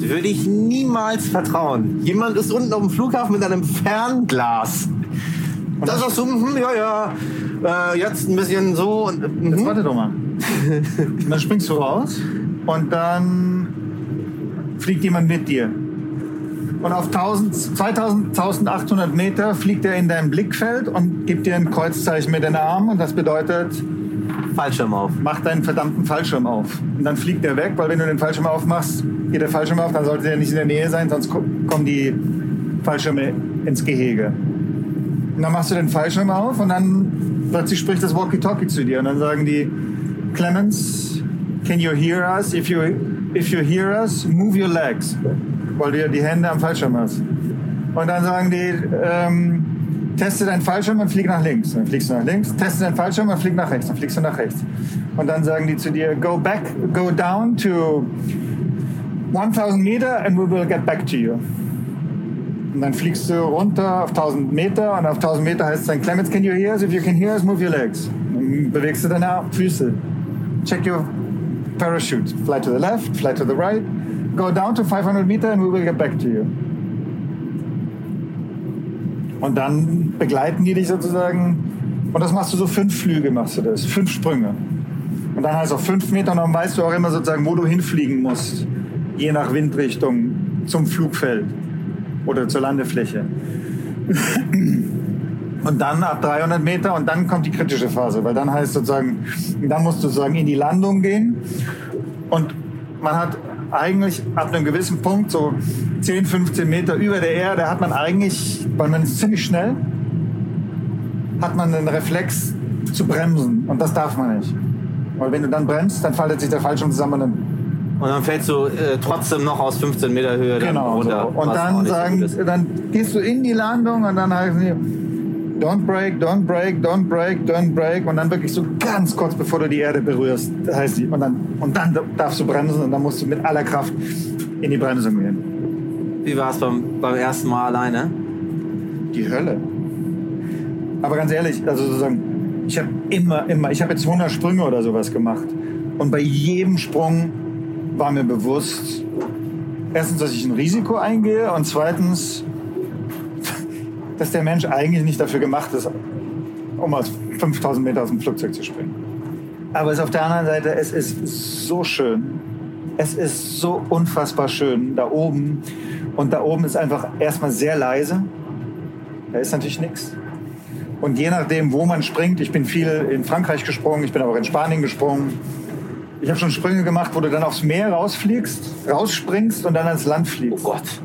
B: Würde ich niemals vertrauen. Jemand ist unten auf dem Flughafen mit einem Fernglas. Und das ist so, hm, ja, ja, äh, jetzt ein bisschen so. Und,
A: Jetzt
B: mhm.
A: warte doch mal. Und [LAUGHS] dann springst du raus und dann fliegt jemand mit dir. Und auf 1000, 2000, 1800 Meter fliegt er in dein Blickfeld und gibt dir ein Kreuzzeichen mit den Armen und das bedeutet,
B: Fallschirm auf.
A: mach deinen verdammten Fallschirm auf. Und dann fliegt er weg, weil wenn du den Fallschirm aufmachst, geht der Fallschirm auf, dann sollte er nicht in der Nähe sein, sonst ko- kommen die Fallschirme ins Gehege. Und dann machst du den Fallschirm auf und dann plötzlich spricht das Walkie-Talkie zu dir und dann sagen die, Clemens, can you hear us? If you, if you hear us, move your legs. Weil du ja die Hände am Fallschirm hast. Und dann sagen die, ähm, teste deinen Fallschirm und flieg nach links. Dann fliegst du nach links. Teste deinen Fallschirm und flieg nach rechts. Dann fliegst du nach rechts. Und dann sagen die zu dir, go back, go down to 1000 Meter and we will get back to you. Und dann fliegst du runter auf 1000 Meter und auf 1000 Meter heißt es dann, Clemens, can you hear us? If you can hear us, move your legs. Dann bewegst du deine Füße. Check your parachute. Fly to the left, fly to the right. Go down to 500 Meter and we will get back to you. Und dann begleiten die dich sozusagen. Und das machst du so fünf Flüge, machst du das. Fünf Sprünge. Und dann heißt auch fünf Meter und dann weißt du auch immer sozusagen, wo du hinfliegen musst. Je nach Windrichtung zum Flugfeld oder zur Landefläche. Und dann ab 300 Meter und dann kommt die kritische Phase, weil dann heißt sozusagen, dann musst du sozusagen in die Landung gehen und man hat eigentlich ab einem gewissen Punkt, so 10, 15 Meter über der Erde, hat man eigentlich, weil man ist ziemlich schnell, hat man einen Reflex zu bremsen und das darf man nicht. Weil wenn du dann bremst, dann faltet sich der Fallschirm zusammen und dann
B: Und dann fällst du äh, trotzdem noch aus 15 Meter Höhe
A: Genau.
B: runter.
A: So. Und dann
B: so
A: sagen,
B: ist.
A: dann gehst du in die Landung und dann heißen die, don't break, don't break, don't break, don't break. Und dann wirklich so ganz kurz bevor du die Erde berührst, heißt die. Und dann, und dann darfst du bremsen und dann musst du mit aller Kraft in die Bremsung gehen.
B: Wie war es beim, beim ersten Mal alleine?
A: Die Hölle. Aber ganz ehrlich, also sozusagen, ich habe immer, immer, ich habe jetzt 100 Sprünge oder sowas gemacht. Und bei jedem Sprung war mir bewusst, erstens, dass ich ein Risiko eingehe und zweitens, dass der Mensch eigentlich nicht dafür gemacht ist, um aus 5000 Meter aus dem Flugzeug zu springen. Aber es ist auf der anderen Seite, es ist so schön. Es ist so unfassbar schön da oben. Und da oben ist einfach erstmal sehr leise. Da ist natürlich nichts. Und je nachdem, wo man springt, ich bin viel in Frankreich gesprungen, ich bin aber auch in Spanien gesprungen. Ich habe schon Sprünge gemacht, wo du dann aufs Meer rausfliegst, rausspringst und dann ans Land
B: Oh
A: fliegst.
B: Gott.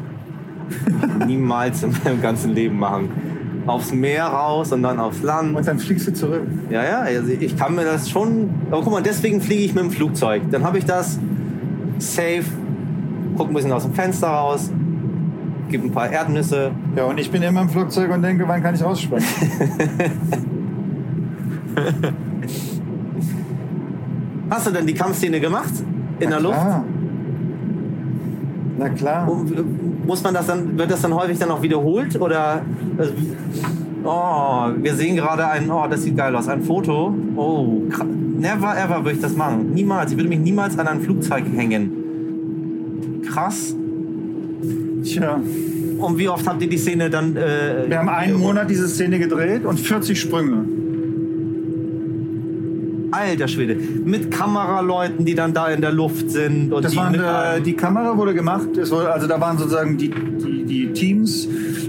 B: Niemals in meinem ganzen Leben machen. Aufs Meer raus und dann aufs Land.
A: Und dann fliegst du zurück.
B: Ja, ja, also ich kann mir das schon. Aber guck mal, deswegen fliege ich mit dem Flugzeug. Dann habe ich das safe, guck ein bisschen aus dem Fenster raus, gib ein paar Erdnüsse.
A: Ja, und ich bin immer im Flugzeug und denke, wann kann ich rausspringen? [LAUGHS]
B: Hast du denn die Kampfszene gemacht? In der Luft?
A: Klar. Na klar.
B: Äh, Muss man das dann, wird das dann häufig dann auch wiederholt? Oder. Also, oh, wir sehen gerade ein. Oh, das sieht geil aus. Ein Foto. Oh, never ever würde ich das machen. Niemals. Ich würde mich niemals an ein Flugzeug hängen. Krass.
A: Tja,
B: Und wie oft habt ihr die Szene dann. Äh,
A: wir haben einen Monat diese Szene gedreht und 40 Sprünge.
B: Alter Schwede. Mit Kameraleuten, die dann da in der Luft sind. Und
A: Das
B: die
A: waren, äh, die Kamera wurde gemacht. Es wurde, also da waren sozusagen die, die, die Teams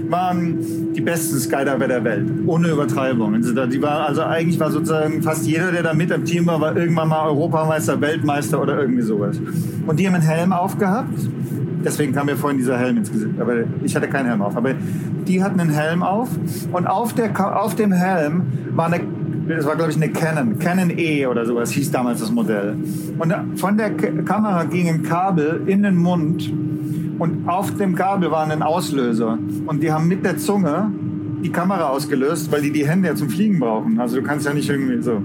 A: waren die besten Skydiver der Welt, ohne Übertreibung. Also, die war, also eigentlich war sozusagen fast jeder, der da mit im Team war, war irgendwann mal Europameister, Weltmeister oder irgendwie sowas. Und die haben einen Helm aufgehabt. Deswegen kam mir vorhin dieser Helm ins Gesicht. Aber ich hatte keinen Helm auf. Aber die hatten einen Helm auf. Und auf, der, auf dem Helm war eine das war, glaube ich, eine Canon, Canon E oder sowas hieß damals das Modell. Und von der K Kamera ging ein Kabel in den Mund und auf dem Kabel war ein Auslöser. Und die haben mit der Zunge die Kamera ausgelöst, weil die die Hände ja zum Fliegen brauchen. Also du kannst ja nicht irgendwie so.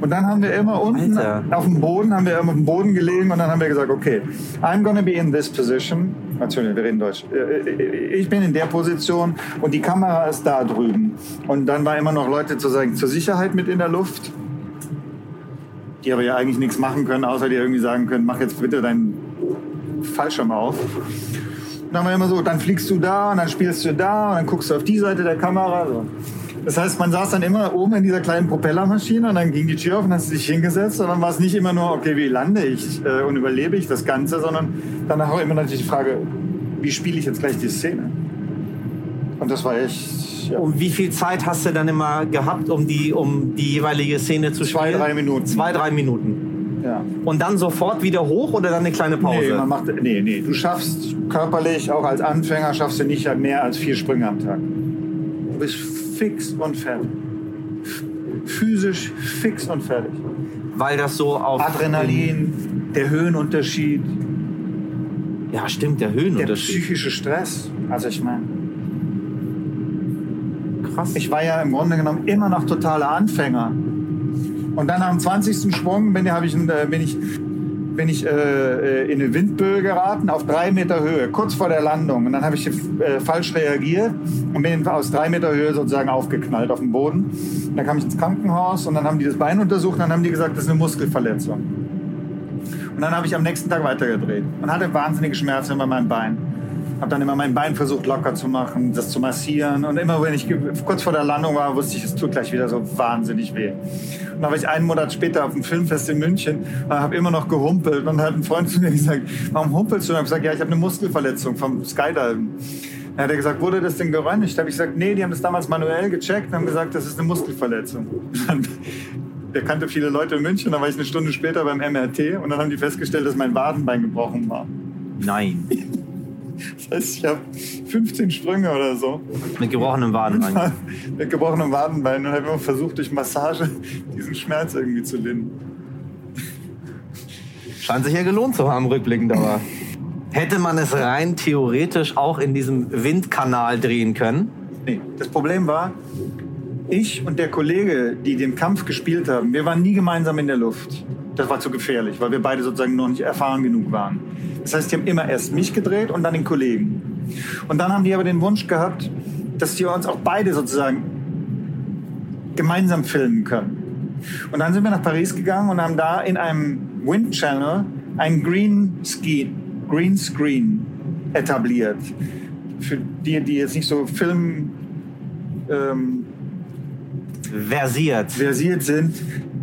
A: Und dann haben wir immer unten
B: Alter.
A: auf dem Boden, haben wir immer auf dem Boden gelegen und dann haben wir gesagt, okay, I'm gonna be in this position. Natürlich, wir reden Deutsch. Äh, Ich bin in der Position und die Kamera ist da drüben. Und dann war immer noch Leute zu sagen, zur Sicherheit mit in der Luft, die aber ja eigentlich nichts machen können, außer dir irgendwie sagen können, mach jetzt bitte deinen Fallschirm auf. Und dann war immer so, dann fliegst du da und dann spielst du da und dann guckst du auf die Seite der Kamera. So. Das heißt, man saß dann immer oben in dieser kleinen Propellermaschine und dann ging die Tür auf und hast dich hingesetzt und dann war es nicht immer nur, okay, wie lande ich äh, und überlebe ich das Ganze, sondern danach auch immer natürlich die Frage, wie spiele ich jetzt gleich die Szene? Und das war echt, ja,
B: Und wie viel Zeit hast du dann immer gehabt, um die, um die jeweilige Szene zu
A: zwei,
B: spielen?
A: drei Minuten.
B: Zwei, drei Minuten.
A: Ja.
B: Und dann sofort wieder hoch oder dann eine kleine Pause?
A: Nee, man macht, nee, nee, du schaffst körperlich, auch als Anfänger, schaffst du nicht mehr als vier Sprünge am Tag. Du bist fix und fertig. Physisch fix und fertig.
B: Weil das so auf
A: Adrenalin, der Höhenunterschied,
B: Ja, stimmt, der
A: der
B: Höhenunterschied.
A: psychische Stress. Also ich meine,
B: Krass.
A: ich war ja im Grunde genommen immer noch totaler Anfänger. Und dann am 20. Sprung bin, ich, äh, bin ich, bin ich äh, in eine Windböe geraten auf drei Meter Höhe, kurz vor der Landung. Und dann habe ich äh, falsch reagiert und bin aus drei Meter Höhe sozusagen aufgeknallt auf den Boden. Und dann kam ich ins Krankenhaus und dann haben die das Bein untersucht und dann haben die gesagt, das ist eine Muskelverletzung. Und dann habe ich am nächsten Tag weitergedreht und hatte wahnsinnige Schmerzen bei meinem Bein. Habe dann immer mein Bein versucht locker zu machen, das zu massieren. Und immer wenn ich kurz vor der Landung war, wusste ich, es tut gleich wieder so wahnsinnig weh. Und dann war ich einen Monat später auf dem Filmfest in München und habe immer noch gehumpelt. Und dann hat ein Freund zu mir gesagt, warum humpelst du? Und ich habe gesagt, ja, ich habe eine Muskelverletzung vom Skydiven. Dann hat er gesagt, wurde das denn geröntgt? Da habe ich gesagt, nee, die haben das damals manuell gecheckt und haben gesagt, das ist eine Muskelverletzung. Der kannte viele Leute in München, dann war ich eine Stunde später beim MRT und dann haben die festgestellt, dass mein Wadenbein gebrochen war.
B: Nein.
A: Das heißt, ich habe 15 Sprünge oder so
B: Mit gebrochenem Wadenbein. [LAUGHS]
A: mit gebrochenem Wadenbein und habe immer versucht, durch Massage [LAUGHS] diesen Schmerz irgendwie zu lindern.
B: Scheint sich ja gelohnt zu haben, rückblickend, aber. Hätte man es rein theoretisch auch in diesem Windkanal drehen können?
A: Nee, das Problem war, ich und der Kollege, die den Kampf gespielt haben, wir waren nie gemeinsam in der Luft. Das war zu gefährlich, weil wir beide sozusagen noch nicht erfahren genug waren. Das heißt, die haben immer erst mich gedreht und dann den Kollegen. Und dann haben die aber den Wunsch gehabt, dass die uns auch beide sozusagen gemeinsam filmen können. Und dann sind wir nach Paris gegangen und haben da in einem Wind Channel einen Green Screen, Green Screen etabliert. Für die, die jetzt nicht so Film ähm,
B: Versiert.
A: versiert sind,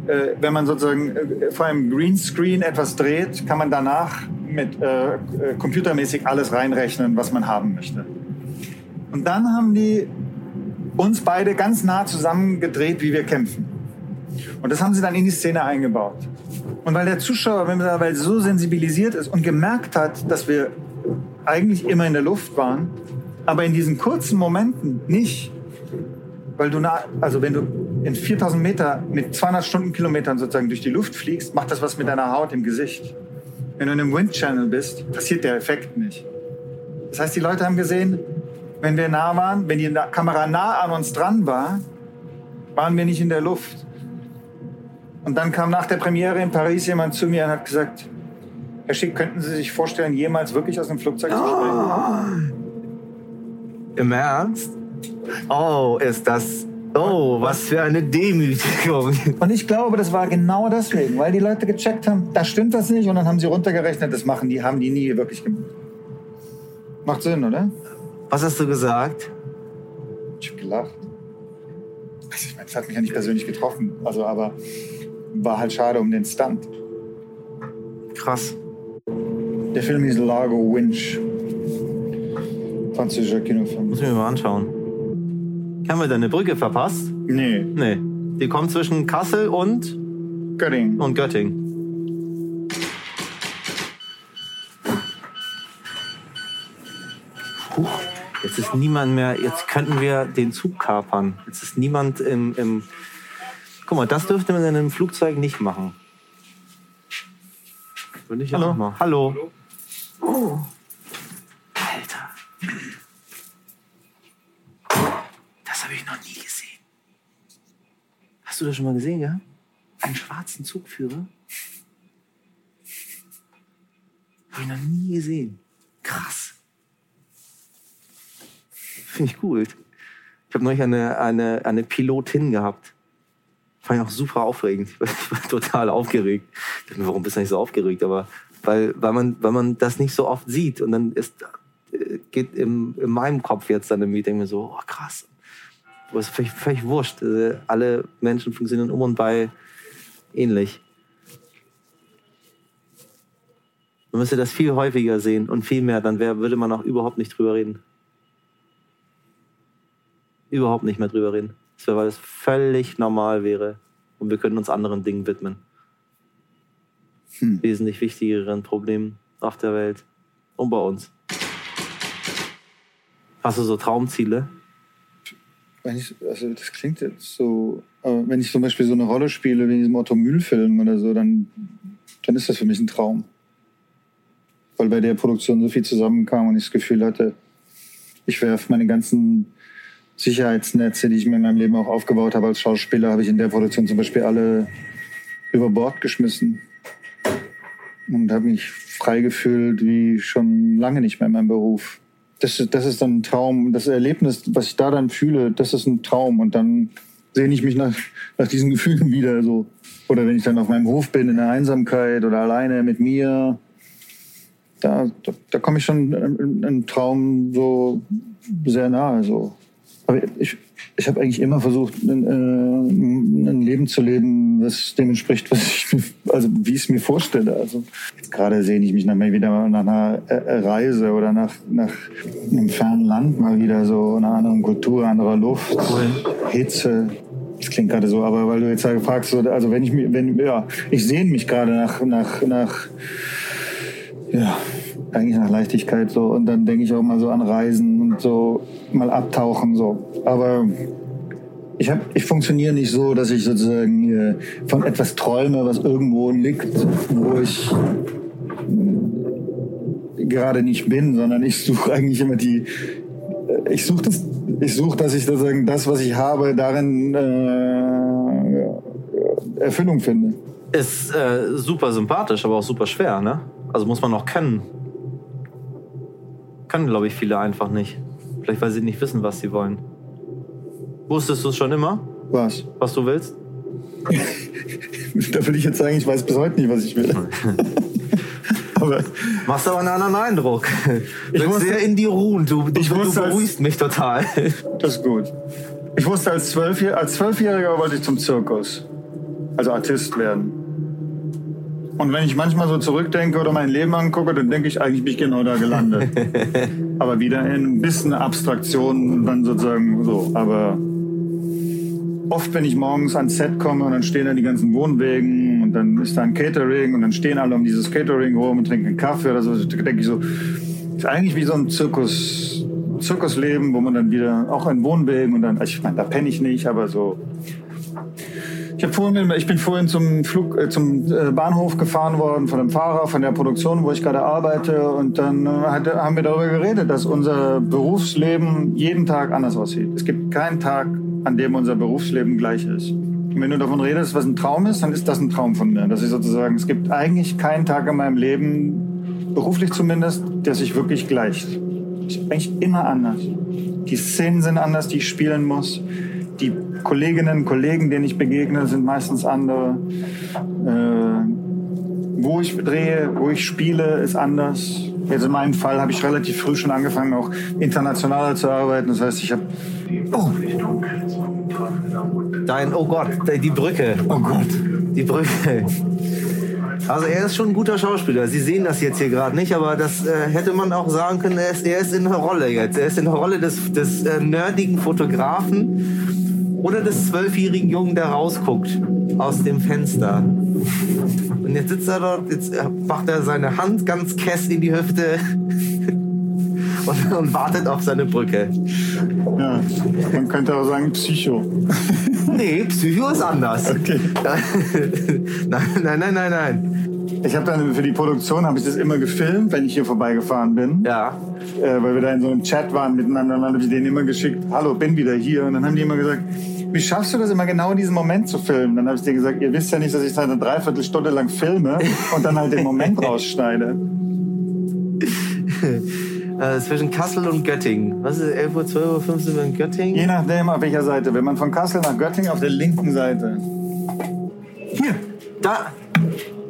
A: äh, wenn man sozusagen äh, vor einem Greenscreen etwas dreht, kann man danach mit äh, äh, computermäßig alles reinrechnen, was man haben möchte. Und dann haben die uns beide ganz nah zusammen gedreht, wie wir kämpfen. Und das haben sie dann in die Szene eingebaut. Und weil der Zuschauer mittlerweile so sensibilisiert ist und gemerkt hat, dass wir eigentlich immer in der Luft waren, aber in diesen kurzen Momenten nicht, weil du, na, also wenn du in 4000 Meter mit 200 Stundenkilometern sozusagen durch die Luft fliegst, macht das was mit deiner Haut im Gesicht. Wenn du in einem Wind Channel bist, passiert der Effekt nicht. Das heißt, die Leute haben gesehen, wenn wir nah waren, wenn die Kamera nah an uns dran war, waren wir nicht in der Luft. Und dann kam nach der Premiere in Paris jemand zu mir und hat gesagt, Herr Schick, könnten Sie sich vorstellen, jemals wirklich aus dem Flugzeug zu springen?
B: Im Ernst? Oh, ist das. Oh, was für eine Demütigung.
A: Und ich glaube, das war genau deswegen, weil die Leute gecheckt haben, da stimmt das nicht und dann haben sie runtergerechnet, das machen die, haben die nie wirklich gemacht. Macht Sinn, oder?
B: Was hast du gesagt?
A: Ich hab gelacht. Also ich meine, das hat mich ja nicht persönlich getroffen, also aber war halt schade um den Stunt.
B: Krass.
A: Der Film hieß Largo Winch. Französischer Kinofilm.
B: Muss ich mir mal anschauen. Haben wir da eine Brücke verpasst?
A: Nee,
B: Nee. Die kommt zwischen Kassel und,
A: Göttingen.
B: und Göttingen. Huch, jetzt ist niemand mehr. Jetzt könnten wir den Zug kapern. Jetzt ist niemand im. im Guck mal, das dürfte man in einem Flugzeug nicht machen. Würde ich ja
A: Hallo.
B: auch mal. Hallo. Oh. Alter. Das habe ich noch nie gesehen. Hast du das schon mal gesehen, ja? Einen schwarzen Zugführer? Habe ich noch nie gesehen. Krass. Finde ich gut. Ich habe neulich eine, eine, eine Pilotin gehabt. Fand ich auch super aufregend. Ich war total aufgeregt. Ich dachte mir, warum bist du nicht so aufgeregt? Aber weil, weil, man, weil man das nicht so oft sieht. Und dann ist, äh, geht im, in meinem Kopf jetzt dann im Meeting mir so, oh, krass. Aber es ist völlig, völlig wurscht. Äh, Alle Menschen funktionieren um und bei ähnlich. Man müsste das viel häufiger sehen und viel mehr, dann wär, würde man auch überhaupt nicht drüber reden. Überhaupt nicht mehr drüber reden. Das wäre, weil es völlig normal wäre und wir könnten uns anderen Dingen widmen.
A: Hm.
B: Wesentlich wichtigeren Problemen auf der Welt und bei uns. Hast du so Traumziele?
A: Wenn ich, also das klingt jetzt so, aber wenn ich zum Beispiel so eine Rolle spiele wie in diesem Otto Mühl-Film oder so, dann, dann ist das für mich ein Traum. Weil bei der Produktion so viel zusammenkam und ich das Gefühl hatte, ich werfe meine ganzen Sicherheitsnetze, die ich mir in meinem Leben auch aufgebaut habe als Schauspieler, habe ich in der Produktion zum Beispiel alle über Bord geschmissen und habe mich frei gefühlt wie schon lange nicht mehr in meinem Beruf. Das, ist- das ist dann ein Traum. Das Erlebnis, was ich da dann fühle, das ist ein Traum. Und dann sehne ich mich nach, nach diesen Gefühlen wieder so. Oder wenn ich dann auf meinem Hof bin, in der Einsamkeit oder alleine mit mir, da, da, da komme ich schon einem Traum so sehr nahe. So. Aber ich, ich habe eigentlich immer versucht, ein, äh, ein Leben zu leben, was dem entspricht, was ich, mir- also wie ich es mir vorstelle. Also jetzt gerade sehne ich mich nach, mal wieder nach einer äh, äh, Reise oder nach, nach einem fernen Land mal wieder so, einer anderen Kultur, anderer Luft, Hitze. Das klingt gerade so, aber weil du jetzt halt fragst, so, also wenn ich mir, wenn, ja, ich sehne mich gerade nach, nach, nach, ja, eigentlich nach Leichtigkeit so. Und dann denke ich auch mal so an Reisen und so mal abtauchen so. Aber ich, ich funktioniere nicht so, dass ich sozusagen äh, von etwas träume, was irgendwo liegt, wo ich gerade nicht bin, sondern ich suche eigentlich immer die. äh, Ich suche das, ich suche, dass ich sozusagen das, was ich habe, darin äh, Erfüllung finde.
B: Ist äh, super sympathisch, aber auch super schwer, ne? Also muss man auch können. Können, glaube ich, viele einfach nicht. Vielleicht, weil sie nicht wissen, was sie wollen. Wusstest du es schon immer,
A: Was?
B: was du willst? [LAUGHS]
A: Da will ich jetzt sagen, ich weiß bis heute nicht, was ich will. [LAUGHS] Aber
B: Machst aber einen anderen Eindruck. Du bist
A: wusste-
B: sehr in die ruhen. Du, du,
A: Ich
B: du
A: wusste, als-
B: beruhigst mich total.
A: das ist gut. Ich wusste, als, Zwölfjähr als Zwölfjähriger wollte ich zum Zirkus. Also Artist werden. Und wenn ich manchmal so zurückdenke oder mein Leben angucke, dann denke ich, eigentlich bin ich genau da gelandet. [LAUGHS] Aber wieder in ein bisschen Abstraktion, dann sozusagen so. Aber oft, wenn ich morgens ans Set komme und dann stehen da die ganzen Wohnwegen und dann ist da ein Catering und dann stehen alle um dieses Catering rum und trinken Kaffee oder so, denke ich so, ist eigentlich wie so ein Zirkus, Zirkusleben, wo man dann wieder auch in Wohnwegen und dann, also ich meine, da penne ich nicht, aber so. Ich, vorhin, ich bin vorhin zum Flug, äh, zum äh, Bahnhof gefahren worden von dem Fahrer von der Produktion, wo ich gerade arbeite, und dann äh, hat, haben wir darüber geredet, dass unser Berufsleben jeden Tag anders aussieht. Es gibt keinen Tag, an dem unser Berufsleben gleich ist. Und wenn du davon redest, was ein Traum ist, dann ist das ein Traum von mir. Dass ich sozusagen, es gibt eigentlich keinen Tag in meinem Leben, beruflich zumindest, der sich wirklich gleicht. Ist eigentlich immer anders. Die Szenen sind anders, die ich spielen muss. Die Kolleginnen und Kollegen, denen ich begegne, sind meistens andere. Äh, wo ich drehe, wo ich spiele, ist anders. Jetzt in meinem Fall habe ich relativ früh schon angefangen, auch internationaler zu arbeiten. Das heißt, ich habe
C: Oh.
B: Dein, oh Gott, die Brücke.
A: Oh Gott.
B: Die Brücke. Also er ist schon ein guter Schauspieler. Sie sehen das jetzt hier gerade nicht, aber das äh, hätte man auch sagen können, er ist, er ist in der Rolle jetzt. Er ist in der Rolle des, des äh, nerdigen Fotografen oder des zwölfjährigen Jungen, der rausguckt aus dem Fenster. Und jetzt sitzt er dort, jetzt macht er seine Hand ganz kess in die Hüfte [LAUGHS] und, und wartet auf seine Brücke.
A: Ja, man könnte auch sagen Psycho. [LAUGHS]
B: Nee, Psycho ist anders.
A: Okay. [LAUGHS]
B: nein, nein, nein, nein, nein.
A: Ich habe dann für die Produktion habe ich das immer gefilmt, wenn ich hier vorbeigefahren bin.
B: Ja.
A: äh, weil wir da in so einem Chat waren miteinander dann habe ich denen immer geschickt, hallo, bin wieder hier. Und dann haben die immer gesagt, wie schaffst du das immer genau in diesem Moment zu filmen? Dann habe ich denen gesagt, ihr wisst ja nicht, dass ich da eine Dreiviertelstunde lang filme und dann halt den Moment [LAUGHS] rausschneide.
B: Äh, zwischen Kassel und Göttingen. Was ist 11 Uhr, 12 Uhr, 15 Uhr in Göttingen?
A: Je nachdem, auf welcher Seite. Wenn man von Kassel nach Göttingen auf der linken Seite.
B: Hier, da.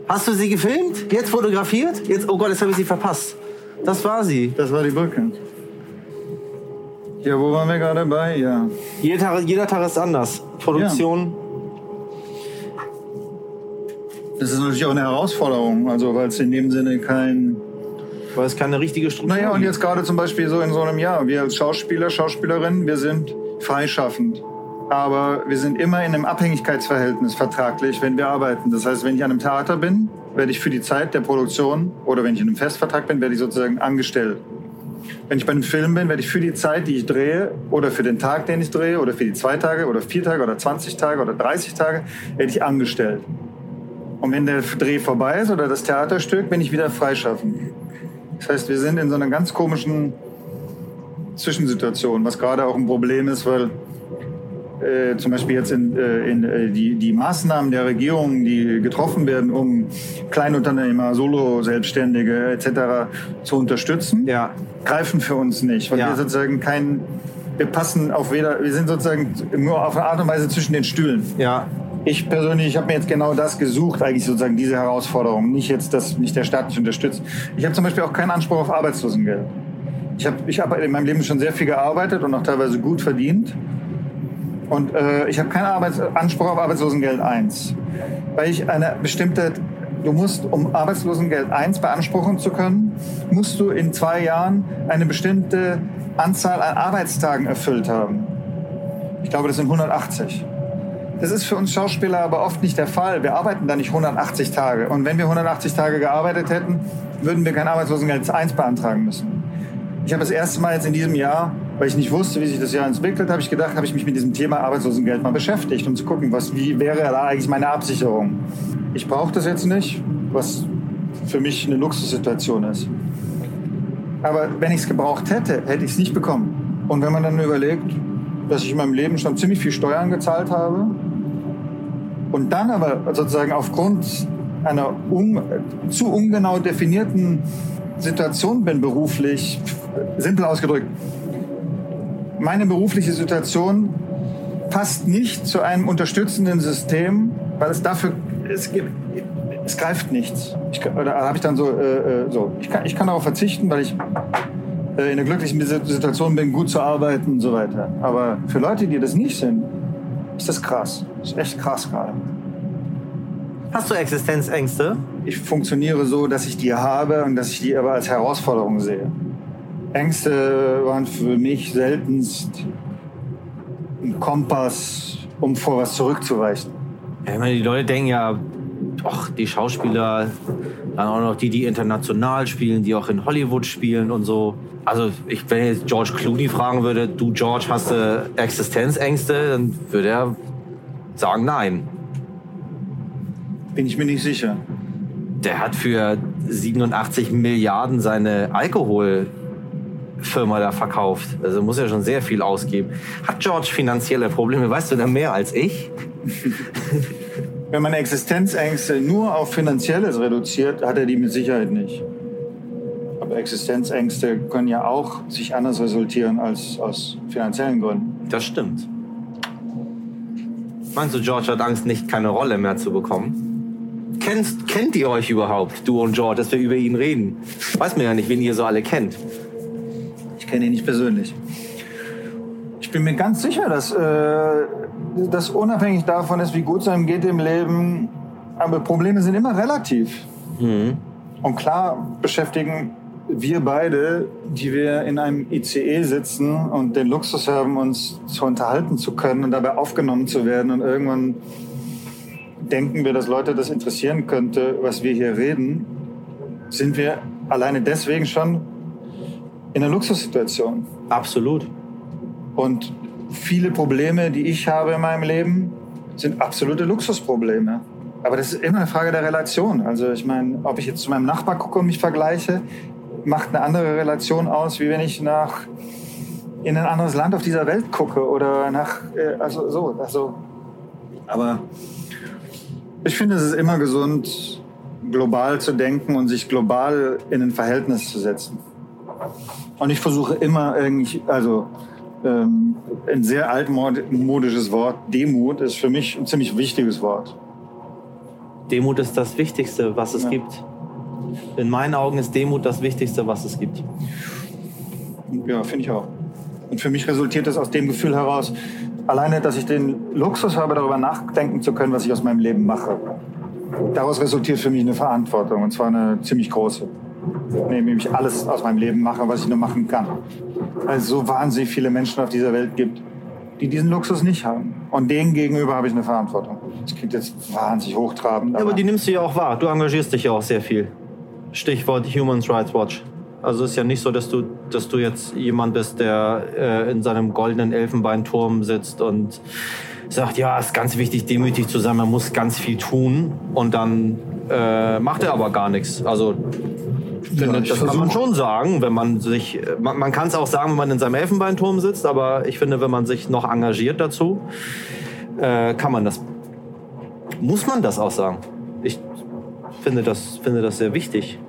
B: Hast du sie gefilmt? Jetzt fotografiert? Jetzt, oh Gott, jetzt habe ich sie verpasst. Das war sie.
A: Das war die Brücke. Ja, wo waren wir gerade bei? Ja.
B: Jeder Tag, jeder Tag ist anders. Produktion.
A: Das ist natürlich auch eine Herausforderung, also weil es in dem Sinne kein.
B: Weil es keine richtige Struktur
A: Naja, und jetzt gerade zum Beispiel so in so einem Jahr, wir als Schauspieler, Schauspielerinnen, wir sind freischaffend. Aber wir sind immer in einem Abhängigkeitsverhältnis vertraglich, wenn wir arbeiten. Das heißt, wenn ich an einem Theater bin, werde ich für die Zeit der Produktion oder wenn ich in einem Festvertrag bin, werde ich sozusagen angestellt. Wenn ich bei einem Film bin, werde ich für die Zeit, die ich drehe, oder für den Tag, den ich drehe, oder für die zwei Tage, oder vier Tage, oder 20 Tage, oder 30 Tage, werde ich angestellt. Und wenn der Dreh vorbei ist, oder das Theaterstück, bin ich wieder freischaffend. Das heißt, wir sind in so einer ganz komischen Zwischensituation, was gerade auch ein Problem ist, weil äh, zum Beispiel jetzt in, äh, in äh, die, die Maßnahmen der Regierung, die getroffen werden, um Kleinunternehmer, Solo-Selbstständige etc. zu unterstützen,
B: Ja.
A: greifen für uns nicht, weil
B: Ja.
A: wir sozusagen kein, wir passen auf weder, wir sind sozusagen nur auf eine Art und Weise zwischen den Stühlen.
B: Ja.
A: Ich persönlich, ich habe mir jetzt genau das gesucht, eigentlich sozusagen diese Herausforderung. Nicht jetzt, dass mich der Staat nicht unterstützt. Ich habe zum Beispiel auch keinen Anspruch auf Arbeitslosengeld. Ich habe ich hab in meinem Leben schon sehr viel gearbeitet und auch teilweise gut verdient. Und äh, ich habe keinen Arbeits Anspruch auf Arbeitslosengeld 1. Weil ich eine bestimmte, du musst, um Arbeitslosengeld 1 beanspruchen zu können, musst du in zwei Jahren eine bestimmte Anzahl an Arbeitstagen erfüllt haben. Ich glaube, das sind 180. Das ist für uns Schauspieler aber oft nicht der Fall. Wir arbeiten da nicht 180 Tage. Und wenn wir 180 Tage gearbeitet hätten, würden wir kein Arbeitslosengeld 1 beantragen müssen. Ich habe das erste Mal jetzt in diesem Jahr, weil ich nicht wusste, wie sich das Jahr entwickelt, habe ich gedacht, habe ich mich mit diesem Thema Arbeitslosengeld mal beschäftigt, um zu gucken, was, wie wäre da eigentlich meine Absicherung. Ich brauche das jetzt nicht, was für mich eine Luxussituation ist. Aber wenn ich es gebraucht hätte, hätte ich es nicht bekommen. Und wenn man dann überlegt, dass ich in meinem Leben schon ziemlich viel Steuern gezahlt habe und dann aber sozusagen aufgrund einer un, zu ungenau definierten Situation bin beruflich, simpel ausgedrückt, meine berufliche Situation passt nicht zu einem unterstützenden System, weil es dafür, es, es greift nichts. Ich, kann- oder habe ich dann so, äh, äh, so ich, kann, ich kann darauf verzichten, weil ich äh, in einer glücklichen Situation bin, gut zu arbeiten und so weiter. Aber für Leute, die das nicht sind, ist das krass. ist echt krass gerade.
B: Hast du Existenzängste?
A: Ich funktioniere so, dass ich die habe und dass ich die aber als Herausforderung sehe. Ängste waren für mich seltenst ein Kompass, um vor was zurückzuweichen.
B: Ja, ich meine, die Leute denken ja, ach, die Schauspieler, dann auch noch die, die international spielen, die auch in Hollywood spielen und so. Also, ich, wenn jetzt George Clooney fragen würde, du George, hast du Existenzängste, dann würde er sagen, nein.
A: Bin ich mir nicht sicher.
B: Der hat für 87 Milliarden seine Alkoholfirma da verkauft. Also muss er schon sehr viel ausgeben. Hat George finanzielle Probleme? Weißt du da mehr als ich? [LAUGHS]
A: Wenn man Existenzängste nur auf Finanzielles reduziert, hat er die mit Sicherheit nicht. Aber Existenzängste können ja auch sich anders resultieren als aus finanziellen Gründen.
B: Das stimmt. Meinst du, George hat Angst, nicht keine Rolle mehr zu bekommen? Kennst, kennt ihr euch überhaupt, du und George, dass wir über ihn reden? Weiß mir ja nicht, wen ihr so alle kennt.
A: Ich kenne ihn nicht persönlich. Ich bin mir ganz sicher, dass äh, das unabhängig davon ist, wie gut es einem geht im Leben, aber Probleme sind immer relativ. Und klar beschäftigen wir beide, die wir in einem ICE sitzen und den Luxus haben, uns zu unterhalten zu können und dabei aufgenommen zu werden. Und irgendwann denken wir, dass Leute das interessieren könnte, was wir hier reden, sind wir alleine deswegen schon in einer Luxussituation.
B: Absolut.
A: Und viele Probleme, die ich habe in meinem Leben, sind absolute Luxusprobleme. Aber das ist immer eine Frage der Relation. Also ich meine, ob ich jetzt zu meinem Nachbar gucke und mich vergleiche, macht eine andere Relation aus, wie wenn ich nach in ein anderes Land auf dieser Welt gucke oder nach äh, also so also aber ich finde es ist immer gesund global zu denken und sich global in ein Verhältnis zu setzen und ich versuche immer irgendwie also ähm, ein sehr altmodisches Wort Demut ist für mich ein ziemlich wichtiges Wort
B: Demut ist das Wichtigste, was es
A: Ja.
B: gibt. In meinen Augen ist Demut das Wichtigste, was es gibt.
A: Ja, finde ich auch. Und für mich resultiert es aus dem Gefühl heraus, alleine, dass ich den Luxus habe, darüber nachdenken zu können, was ich aus meinem Leben mache. Daraus resultiert für mich eine Verantwortung, und zwar eine ziemlich große. Indem ich alles aus meinem Leben mache, was ich nur machen kann. Weil es so wahnsinnig viele Menschen auf dieser Welt gibt, die diesen Luxus nicht haben. Und denen gegenüber habe ich eine Verantwortung. Das klingt jetzt wahnsinnig hochtrabend.
B: Ja, aber die nimmst du ja auch wahr. Du engagierst dich ja auch sehr viel. Stichwort Human Rights Watch. Also es ist ja nicht so, dass du, dass du jetzt jemand bist, der äh, in seinem goldenen Elfenbeinturm sitzt und sagt, ja, es ist ganz wichtig, demütig zu sein, man muss ganz viel tun und dann äh, macht er aber gar nichts. Also finde,
A: ich
B: das kann man schon sagen, wenn man sich, äh, man, man kann es auch sagen, wenn man in seinem Elfenbeinturm sitzt, aber ich finde, wenn man sich noch engagiert dazu, äh, kann man das, muss man das auch sagen. Ich finde das, finde das sehr wichtig,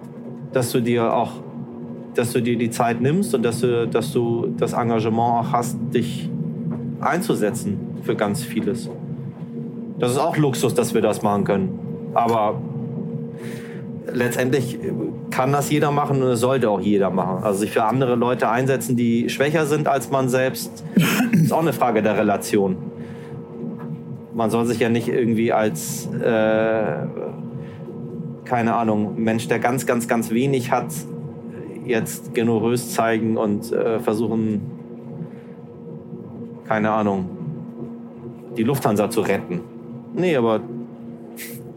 B: dass du dir auch, dass du dir die Zeit nimmst und dass du, dass du das Engagement auch hast, dich einzusetzen für ganz vieles. Das ist auch Luxus, dass wir das machen können. Aber letztendlich kann das jeder machen und es sollte auch jeder machen. Also sich für andere Leute einsetzen, die schwächer sind als man selbst, ist auch eine Frage der Relation. Man soll sich ja nicht irgendwie als, äh, keine Ahnung, Mensch, der ganz, ganz, ganz wenig hat, jetzt generös zeigen und äh, versuchen, keine Ahnung, die Lufthansa zu retten. Nee, aber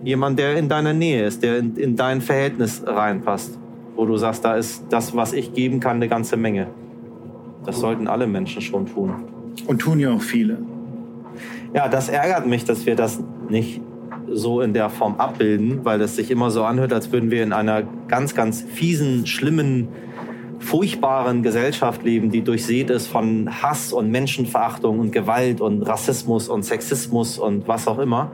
B: jemand, der in deiner Nähe ist, der in, in dein Verhältnis reinpasst, wo du sagst, da ist das, was ich geben kann, eine ganze Menge. Das sollten alle Menschen schon tun.
A: Und tun ja auch viele.
B: Ja, das ärgert mich, dass wir das nicht so in der Form abbilden, weil es sich immer so anhört, als würden wir in einer ganz, ganz fiesen, schlimmen, furchtbaren Gesellschaft leben, die durchsät ist von Hass und Menschenverachtung und Gewalt und Rassismus und Sexismus und was auch immer.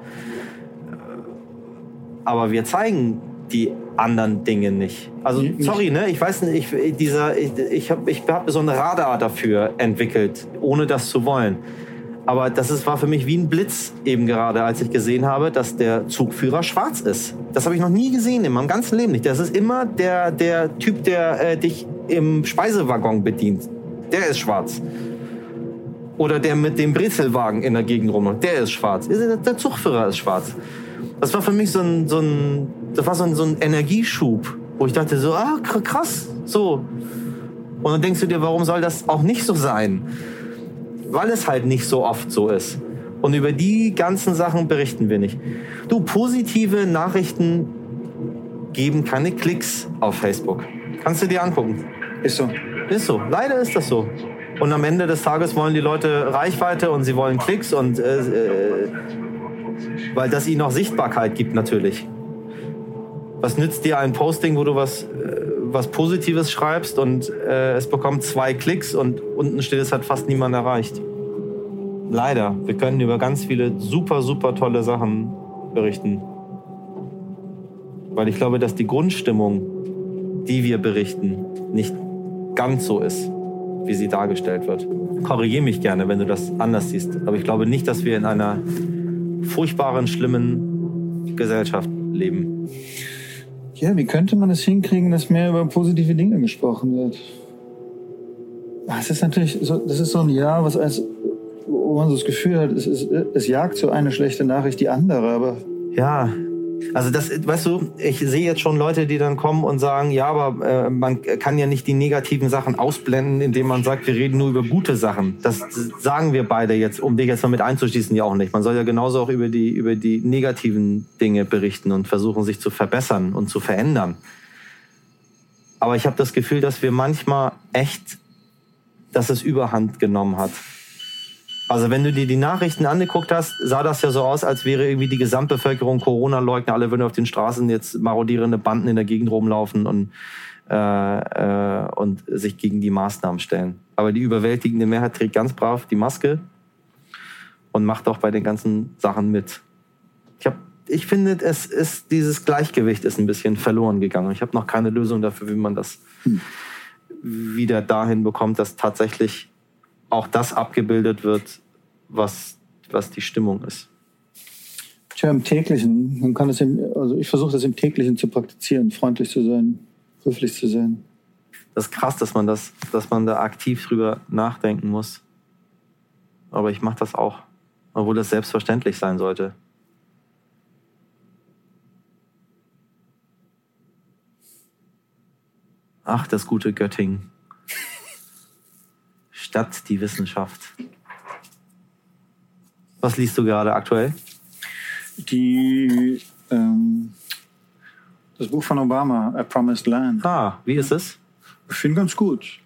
B: Aber wir zeigen die anderen Dinge nicht. Also sorry, ne? Ich weiß nicht, ich, dieser, ich, ich habe ich hab so ein Radar dafür entwickelt, ohne das zu wollen. Aber das ist, war für mich wie ein Blitz eben gerade, als ich gesehen habe, dass der Zugführer schwarz ist. Das habe ich noch nie gesehen in meinem ganzen Leben nicht. Das ist immer der, der Typ, der äh, dich im Speisewaggon bedient. Der ist schwarz. Oder der mit dem Brezelwagen in der Gegend rum. Der ist schwarz. Der Zugführer ist schwarz. Das war für mich so ein, so ein, das war so ein, so ein Energieschub, wo ich dachte so, ah, kr- krass, so. Und dann denkst du dir, warum soll das auch nicht so sein? Weil es halt nicht so oft so ist. Und über die ganzen Sachen berichten wir nicht. Du, positive Nachrichten geben keine Klicks auf Facebook. Kannst du dir angucken.
A: Ist so.
B: Ist so. Leider ist das so. Und am Ende des Tages wollen die Leute Reichweite und sie wollen Klicks und äh, äh, weil das ihnen auch Sichtbarkeit gibt natürlich. Was nützt dir ein Posting, wo du was, äh, was Positives schreibst und äh, es bekommt zwei Klicks und unten steht, es hat fast niemand erreicht. Leider. Wir können über ganz viele super, super tolle Sachen berichten. Weil ich glaube, dass die Grundstimmung, die wir berichten, nicht ganz so ist, wie sie dargestellt wird. Korrigiere mich gerne, wenn du das anders siehst. Aber ich glaube nicht, dass wir in einer furchtbaren, schlimmen Gesellschaft leben.
A: Ja, wie könnte man es hinkriegen, dass mehr über positive Dinge gesprochen wird? Ah, Es ist natürlich so, das ist so ein Jahr, was als, wo man so das Gefühl hat, es, es, es jagt so eine schlechte Nachricht die andere, aber
B: Ja, also das, weißt du, ich sehe jetzt schon Leute, die dann kommen und sagen, ja, aber äh, man kann ja nicht die negativen Sachen ausblenden, indem man sagt, wir reden nur über gute Sachen. Das sagen wir beide jetzt, um dich jetzt mal mit einzuschließen, ja auch nicht. Man soll ja genauso auch über die, über die negativen Dinge berichten und versuchen, sich zu verbessern und zu verändern. Aber ich habe das Gefühl, dass wir manchmal echt, dass es Überhand genommen hat. Also wenn du dir die Nachrichten angeguckt hast, sah das ja so aus, als wäre irgendwie die Gesamtbevölkerung Corona-Leugner. Alle würden auf den Straßen jetzt marodierende Banden in der Gegend rumlaufen und, äh, äh, und sich gegen die Maßnahmen stellen. Aber die überwältigende Mehrheit trägt ganz brav die Maske und macht auch bei den ganzen Sachen mit. Ich, hab, ich finde, es ist, dieses Gleichgewicht ist ein bisschen verloren gegangen. Ich habe noch keine Lösung dafür, wie man das wieder dahin bekommt, dass tatsächlich auch das abgebildet wird, was, was die Stimmung ist.
A: Ja, im täglichen. Man kann es im, also ich versuche das im täglichen zu praktizieren, freundlich zu sein, höflich zu sein.
B: Das ist krass, dass man das, dass man da aktiv drüber nachdenken muss. Aber ich mache das auch, obwohl das selbstverständlich sein sollte. Ach, das gute Göttingen. Stadt die Wissenschaft. Was liest du gerade aktuell?
A: Die, ähm, das Buch von Obama, A Promised Land.
B: Ah, wie ist es?
A: Ich finde ganz gut.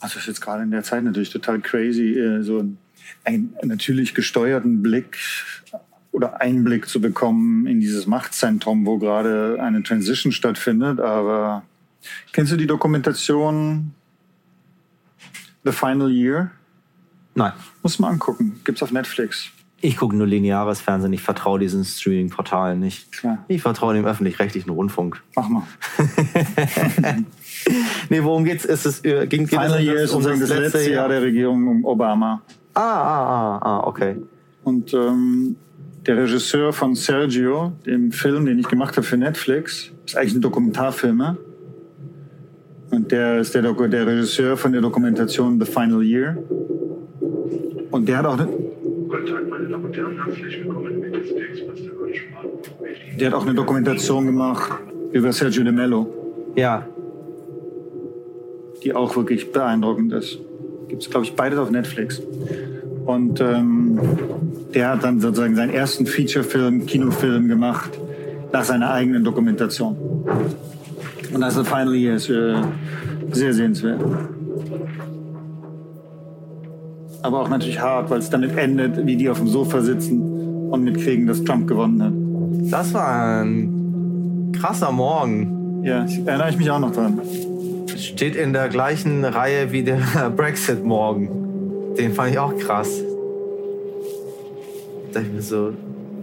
A: Also ist jetzt gerade in der Zeit natürlich total crazy, äh, so einen, einen natürlich gesteuerten Blick oder Einblick zu bekommen in dieses Machtzentrum, wo gerade eine Transition stattfindet. Aber kennst du die Dokumentation The Final Year?
B: Nein.
A: Muss man angucken. Gibt's auf Netflix.
B: Ich gucke nur lineares Fernsehen. Ich vertraue diesen Streaming-Portalen nicht.
A: Klar.
B: Ich vertraue dem öffentlich-rechtlichen Rundfunk.
A: Mach mal. [LAUGHS]
B: Nee, worum geht's? Ist es, äh, ging, geht
A: Final
B: es
A: Year ist sozusagen das letzte Jahr der Regierung um Obama.
B: Ah, ah, ah, ah, okay.
A: Und ähm, der Regisseur von Sergio, dem Film, den ich gemacht habe für Netflix, ist eigentlich ein Dokumentarfilmer. Und der ist der, der Regisseur von der Dokumentation The Final Year. Und der hat auch eine,
C: Guten Tag, meine Damen und Herren. Herzlich willkommen im Express der Deutschen Bahn.
A: der hat auch eine Dokumentation gemacht über Sergio de Mello,
B: Ja,
A: die auch wirklich beeindruckend ist. Gibt es, glaube ich, beides auf Netflix. Und ähm, der hat dann sozusagen seinen ersten Featurefilm, Kinofilm gemacht, nach seiner eigenen Dokumentation. Und das ist Final Year ist äh, sehr sehenswert. Aber auch natürlich hart, weil es damit endet, wie die auf dem Sofa sitzen und mitkriegen, dass Trump gewonnen hat.
B: das war ein krasser Morgen.
A: Ja, ich, erinnere ich mich auch noch dran.
B: Steht in der gleichen Reihe wie der [LAUGHS] Brexit-Morgen. Den fand ich auch krass. Da dachte ich mir so,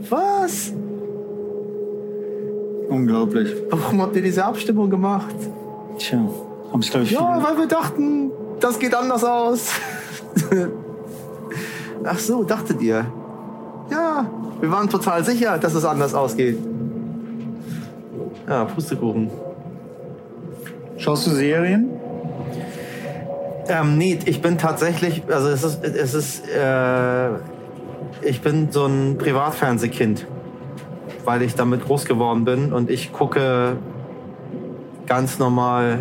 B: was?
A: Unglaublich.
B: Warum habt ihr diese Abstimmung gemacht?
A: Tja, haben es, glaube ich,
B: Ja, weil wir dachten, das geht anders aus. [LAUGHS] Ach so, dachtet ihr? Ja, wir waren total sicher, dass es anders ausgeht. Ja, Pustekuchen.
A: Schaust du Serien?
B: Ähm, nee, ich bin tatsächlich, also es ist, es ist, äh, ich bin so ein Privatfernsehkind, weil ich damit groß geworden bin und ich gucke ganz normal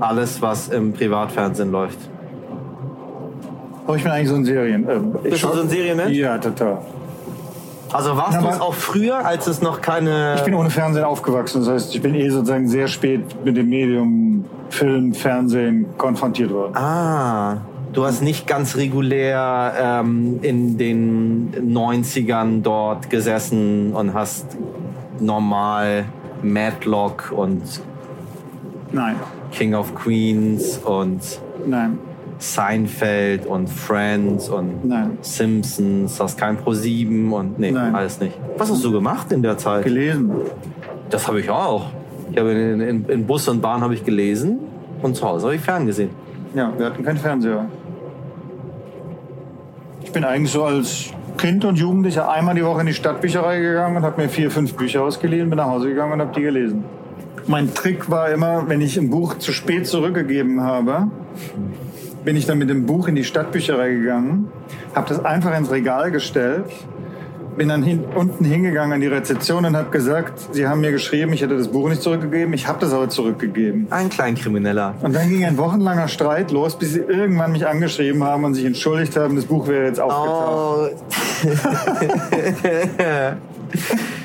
B: alles, was im Privatfernsehen läuft.
A: Oh, ich bin eigentlich so ein Serien. Ich
B: Bist du so ein Serienmensch?
A: Ja, total.
B: Also warst du es
A: aber-
B: auch früher, als es noch keine...
A: Ich bin ohne Fernsehen aufgewachsen. Das heißt, ich bin eh sozusagen sehr spät mit dem Medium Film, Fernsehen konfrontiert worden.
B: Ah, du hast nicht ganz regulär ähm, in den 90ern dort gesessen und hast normal Matlock und
A: Nein,
B: King of Queens und
A: nein,
B: Seinfeld und Friends und
A: nein.
B: Simpsons, hast kein Pro 7 und nee,
A: Nein.
B: alles nicht. Was hast du gemacht in der Zeit?
A: Gelesen.
B: Das habe ich auch. Ich habe in, in, in Bus und Bahn habe ich gelesen und zu Hause habe ich ferngesehen.
A: Ja, wir hatten keinen Fernseher. Ich bin eigentlich so als Kind und Jugendlicher einmal die Woche in die Stadtbücherei gegangen und habe mir vier, fünf Bücher ausgeliehen, bin nach Hause gegangen und habe die gelesen. Mein Trick war immer, wenn ich ein Buch zu spät zurückgegeben habe, bin ich dann mit dem Buch in die Stadtbücherei gegangen, habe das einfach ins Regal gestellt, bin dann hin, unten hingegangen an die Rezeption und habe gesagt, sie haben mir geschrieben, ich hätte das Buch nicht zurückgegeben, ich habe das aber zurückgegeben.
B: Ein Kleinkrimineller.
A: Und dann ging ein wochenlanger Streit los, bis sie irgendwann mich angeschrieben haben und sich entschuldigt haben, das Buch wäre jetzt aufgetaucht.
B: Oh. [LAUGHS]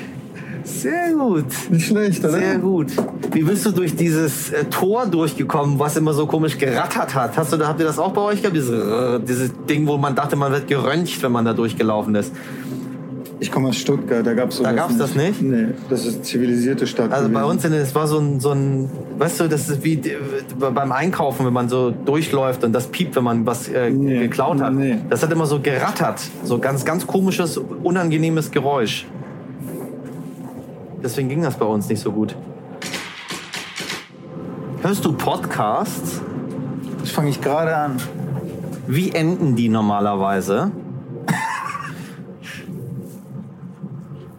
B: Sehr gut.
A: Nicht schlecht, oder?
B: Sehr gut. Wie bist du durch dieses äh, Tor durchgekommen, was immer so komisch gerattert hat? Hast du, da- habt ihr das auch bei euch gehabt? Dieses, äh, dieses Ding, wo man dachte, man wird geröntgt, wenn man da durchgelaufen ist.
A: Ich komme aus Stuttgart, da gab's sowas
B: Da gab's das nicht?
A: Nee, das ist eine zivilisierte Stadt.
B: Also bei
A: gewesen.
B: uns, in, es war so ein, so ein, weißt du, das ist wie beim Einkaufen, wenn man so durchläuft und das piept, wenn man was äh,
A: Nee.
B: geklaut hat.
A: Nee.
B: Das hat immer so gerattert. So ganz, ganz komisches, unangenehmes Geräusch. Deswegen ging das bei uns nicht so gut. Hörst du Podcasts?
A: Das fange ich gerade an.
B: Wie enden die normalerweise?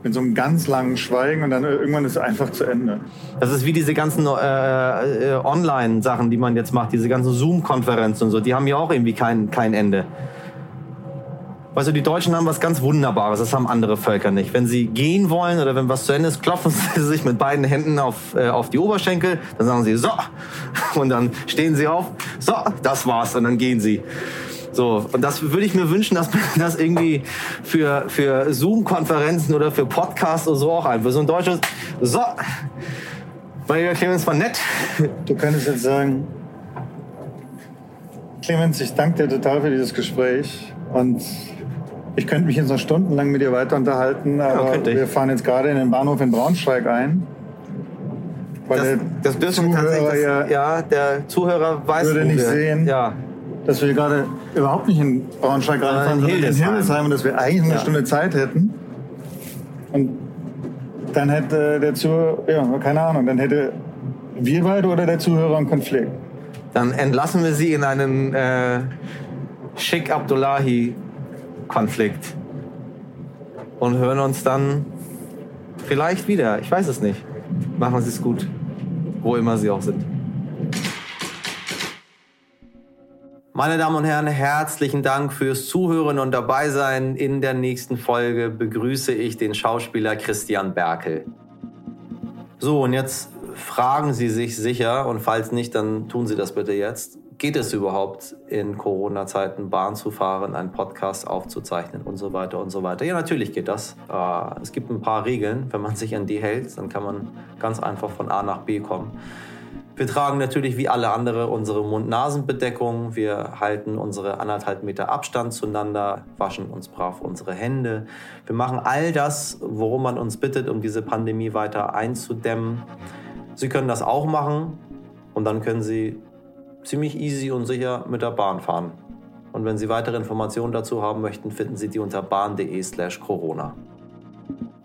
A: mit so einem ganz langen Schweigen und dann irgendwann ist es einfach zu Ende.
B: Das ist wie diese ganzen äh, äh, Online-Sachen, die man jetzt macht, diese ganzen Zoom-Konferenzen und so, die haben ja auch irgendwie kein, kein Ende. Weißt du, die Deutschen haben was ganz Wunderbares, das haben andere Völker nicht. Wenn sie gehen wollen oder wenn was zu Ende ist, klopfen [LAUGHS] sie sich mit beiden Händen auf, äh, auf die Oberschenkel, dann sagen sie so. [LAUGHS] Und dann stehen sie auf, so, das war's. Und dann gehen sie. So, und das würde ich mir wünschen, dass man [LAUGHS] das irgendwie für, für Zoom-Konferenzen oder für Podcasts oder so auch einfach so ein deutsches, so, weil Clemens war nett.
A: Du könntest jetzt sagen, Clemens, ich danke dir total für dieses Gespräch und ich könnte mich jetzt noch stundenlang mit dir weiter unterhalten, aber ja, wir fahren jetzt gerade in den Bahnhof in Braunschweig ein.
B: Weil das, das Zuhörer ja, ja, der Zuhörer weiß
A: würde nicht sehen. Ja dass wir gerade überhaupt nicht in Braunschweig reinfahren, sondern in Hildesheim und dass wir eigentlich eine ja. Stunde Zeit hätten. Und dann hätte der Zuhörer, ja, keine Ahnung, dann hätte wir beide oder der Zuhörer einen Konflikt.
B: Dann entlassen wir sie in einen äh, Sheikh Abdullahi-Konflikt und hören uns dann vielleicht wieder. Ich weiß es nicht. Machen Sie es gut, wo immer Sie auch sind. Meine Damen und Herren, herzlichen Dank fürs Zuhören und dabei sein. In der nächsten Folge begrüße ich den Schauspieler Christian Berkel. So, und jetzt fragen Sie sich sicher, und falls nicht, dann tun Sie das bitte jetzt. Geht es überhaupt in Corona-Zeiten Bahn zu fahren, einen Podcast aufzuzeichnen und so weiter und so weiter? Ja, natürlich geht das. Äh, es gibt ein paar Regeln. Wenn man sich an die hält, dann kann man ganz einfach von A nach B kommen. Wir tragen natürlich wie alle andere unsere Mund-Nasen-Bedeckung. Wir halten unsere anderthalb Meter Abstand zueinander, waschen uns brav unsere Hände. Wir machen all das, worum man uns bittet, um diese Pandemie weiter einzudämmen. Sie können das auch machen und dann können Sie ziemlich easy und sicher mit der Bahn fahren. Und wenn Sie weitere Informationen dazu haben möchten, finden Sie die unter bahn.de/corona.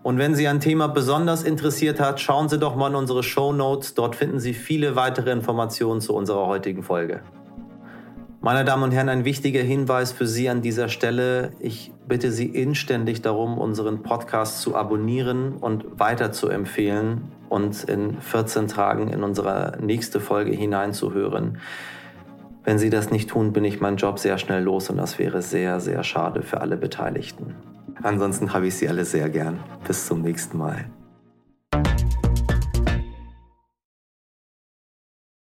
B: Und wenn Sie ein Thema besonders interessiert hat, schauen Sie doch mal in unsere Show Notes. Dort finden Sie viele weitere Informationen zu unserer heutigen Folge. Meine Damen und Herren, ein wichtiger Hinweis für Sie an dieser Stelle. Ich bitte Sie inständig darum, unseren Podcast zu abonnieren und weiter zu empfehlen und in 14 Tagen in unsere nächste Folge hineinzuhören. Wenn Sie das nicht tun, bin ich meinen Job sehr schnell los und das wäre sehr, sehr schade für alle Beteiligten. Ansonsten habe ich Sie alle sehr gern. Bis zum nächsten Mal.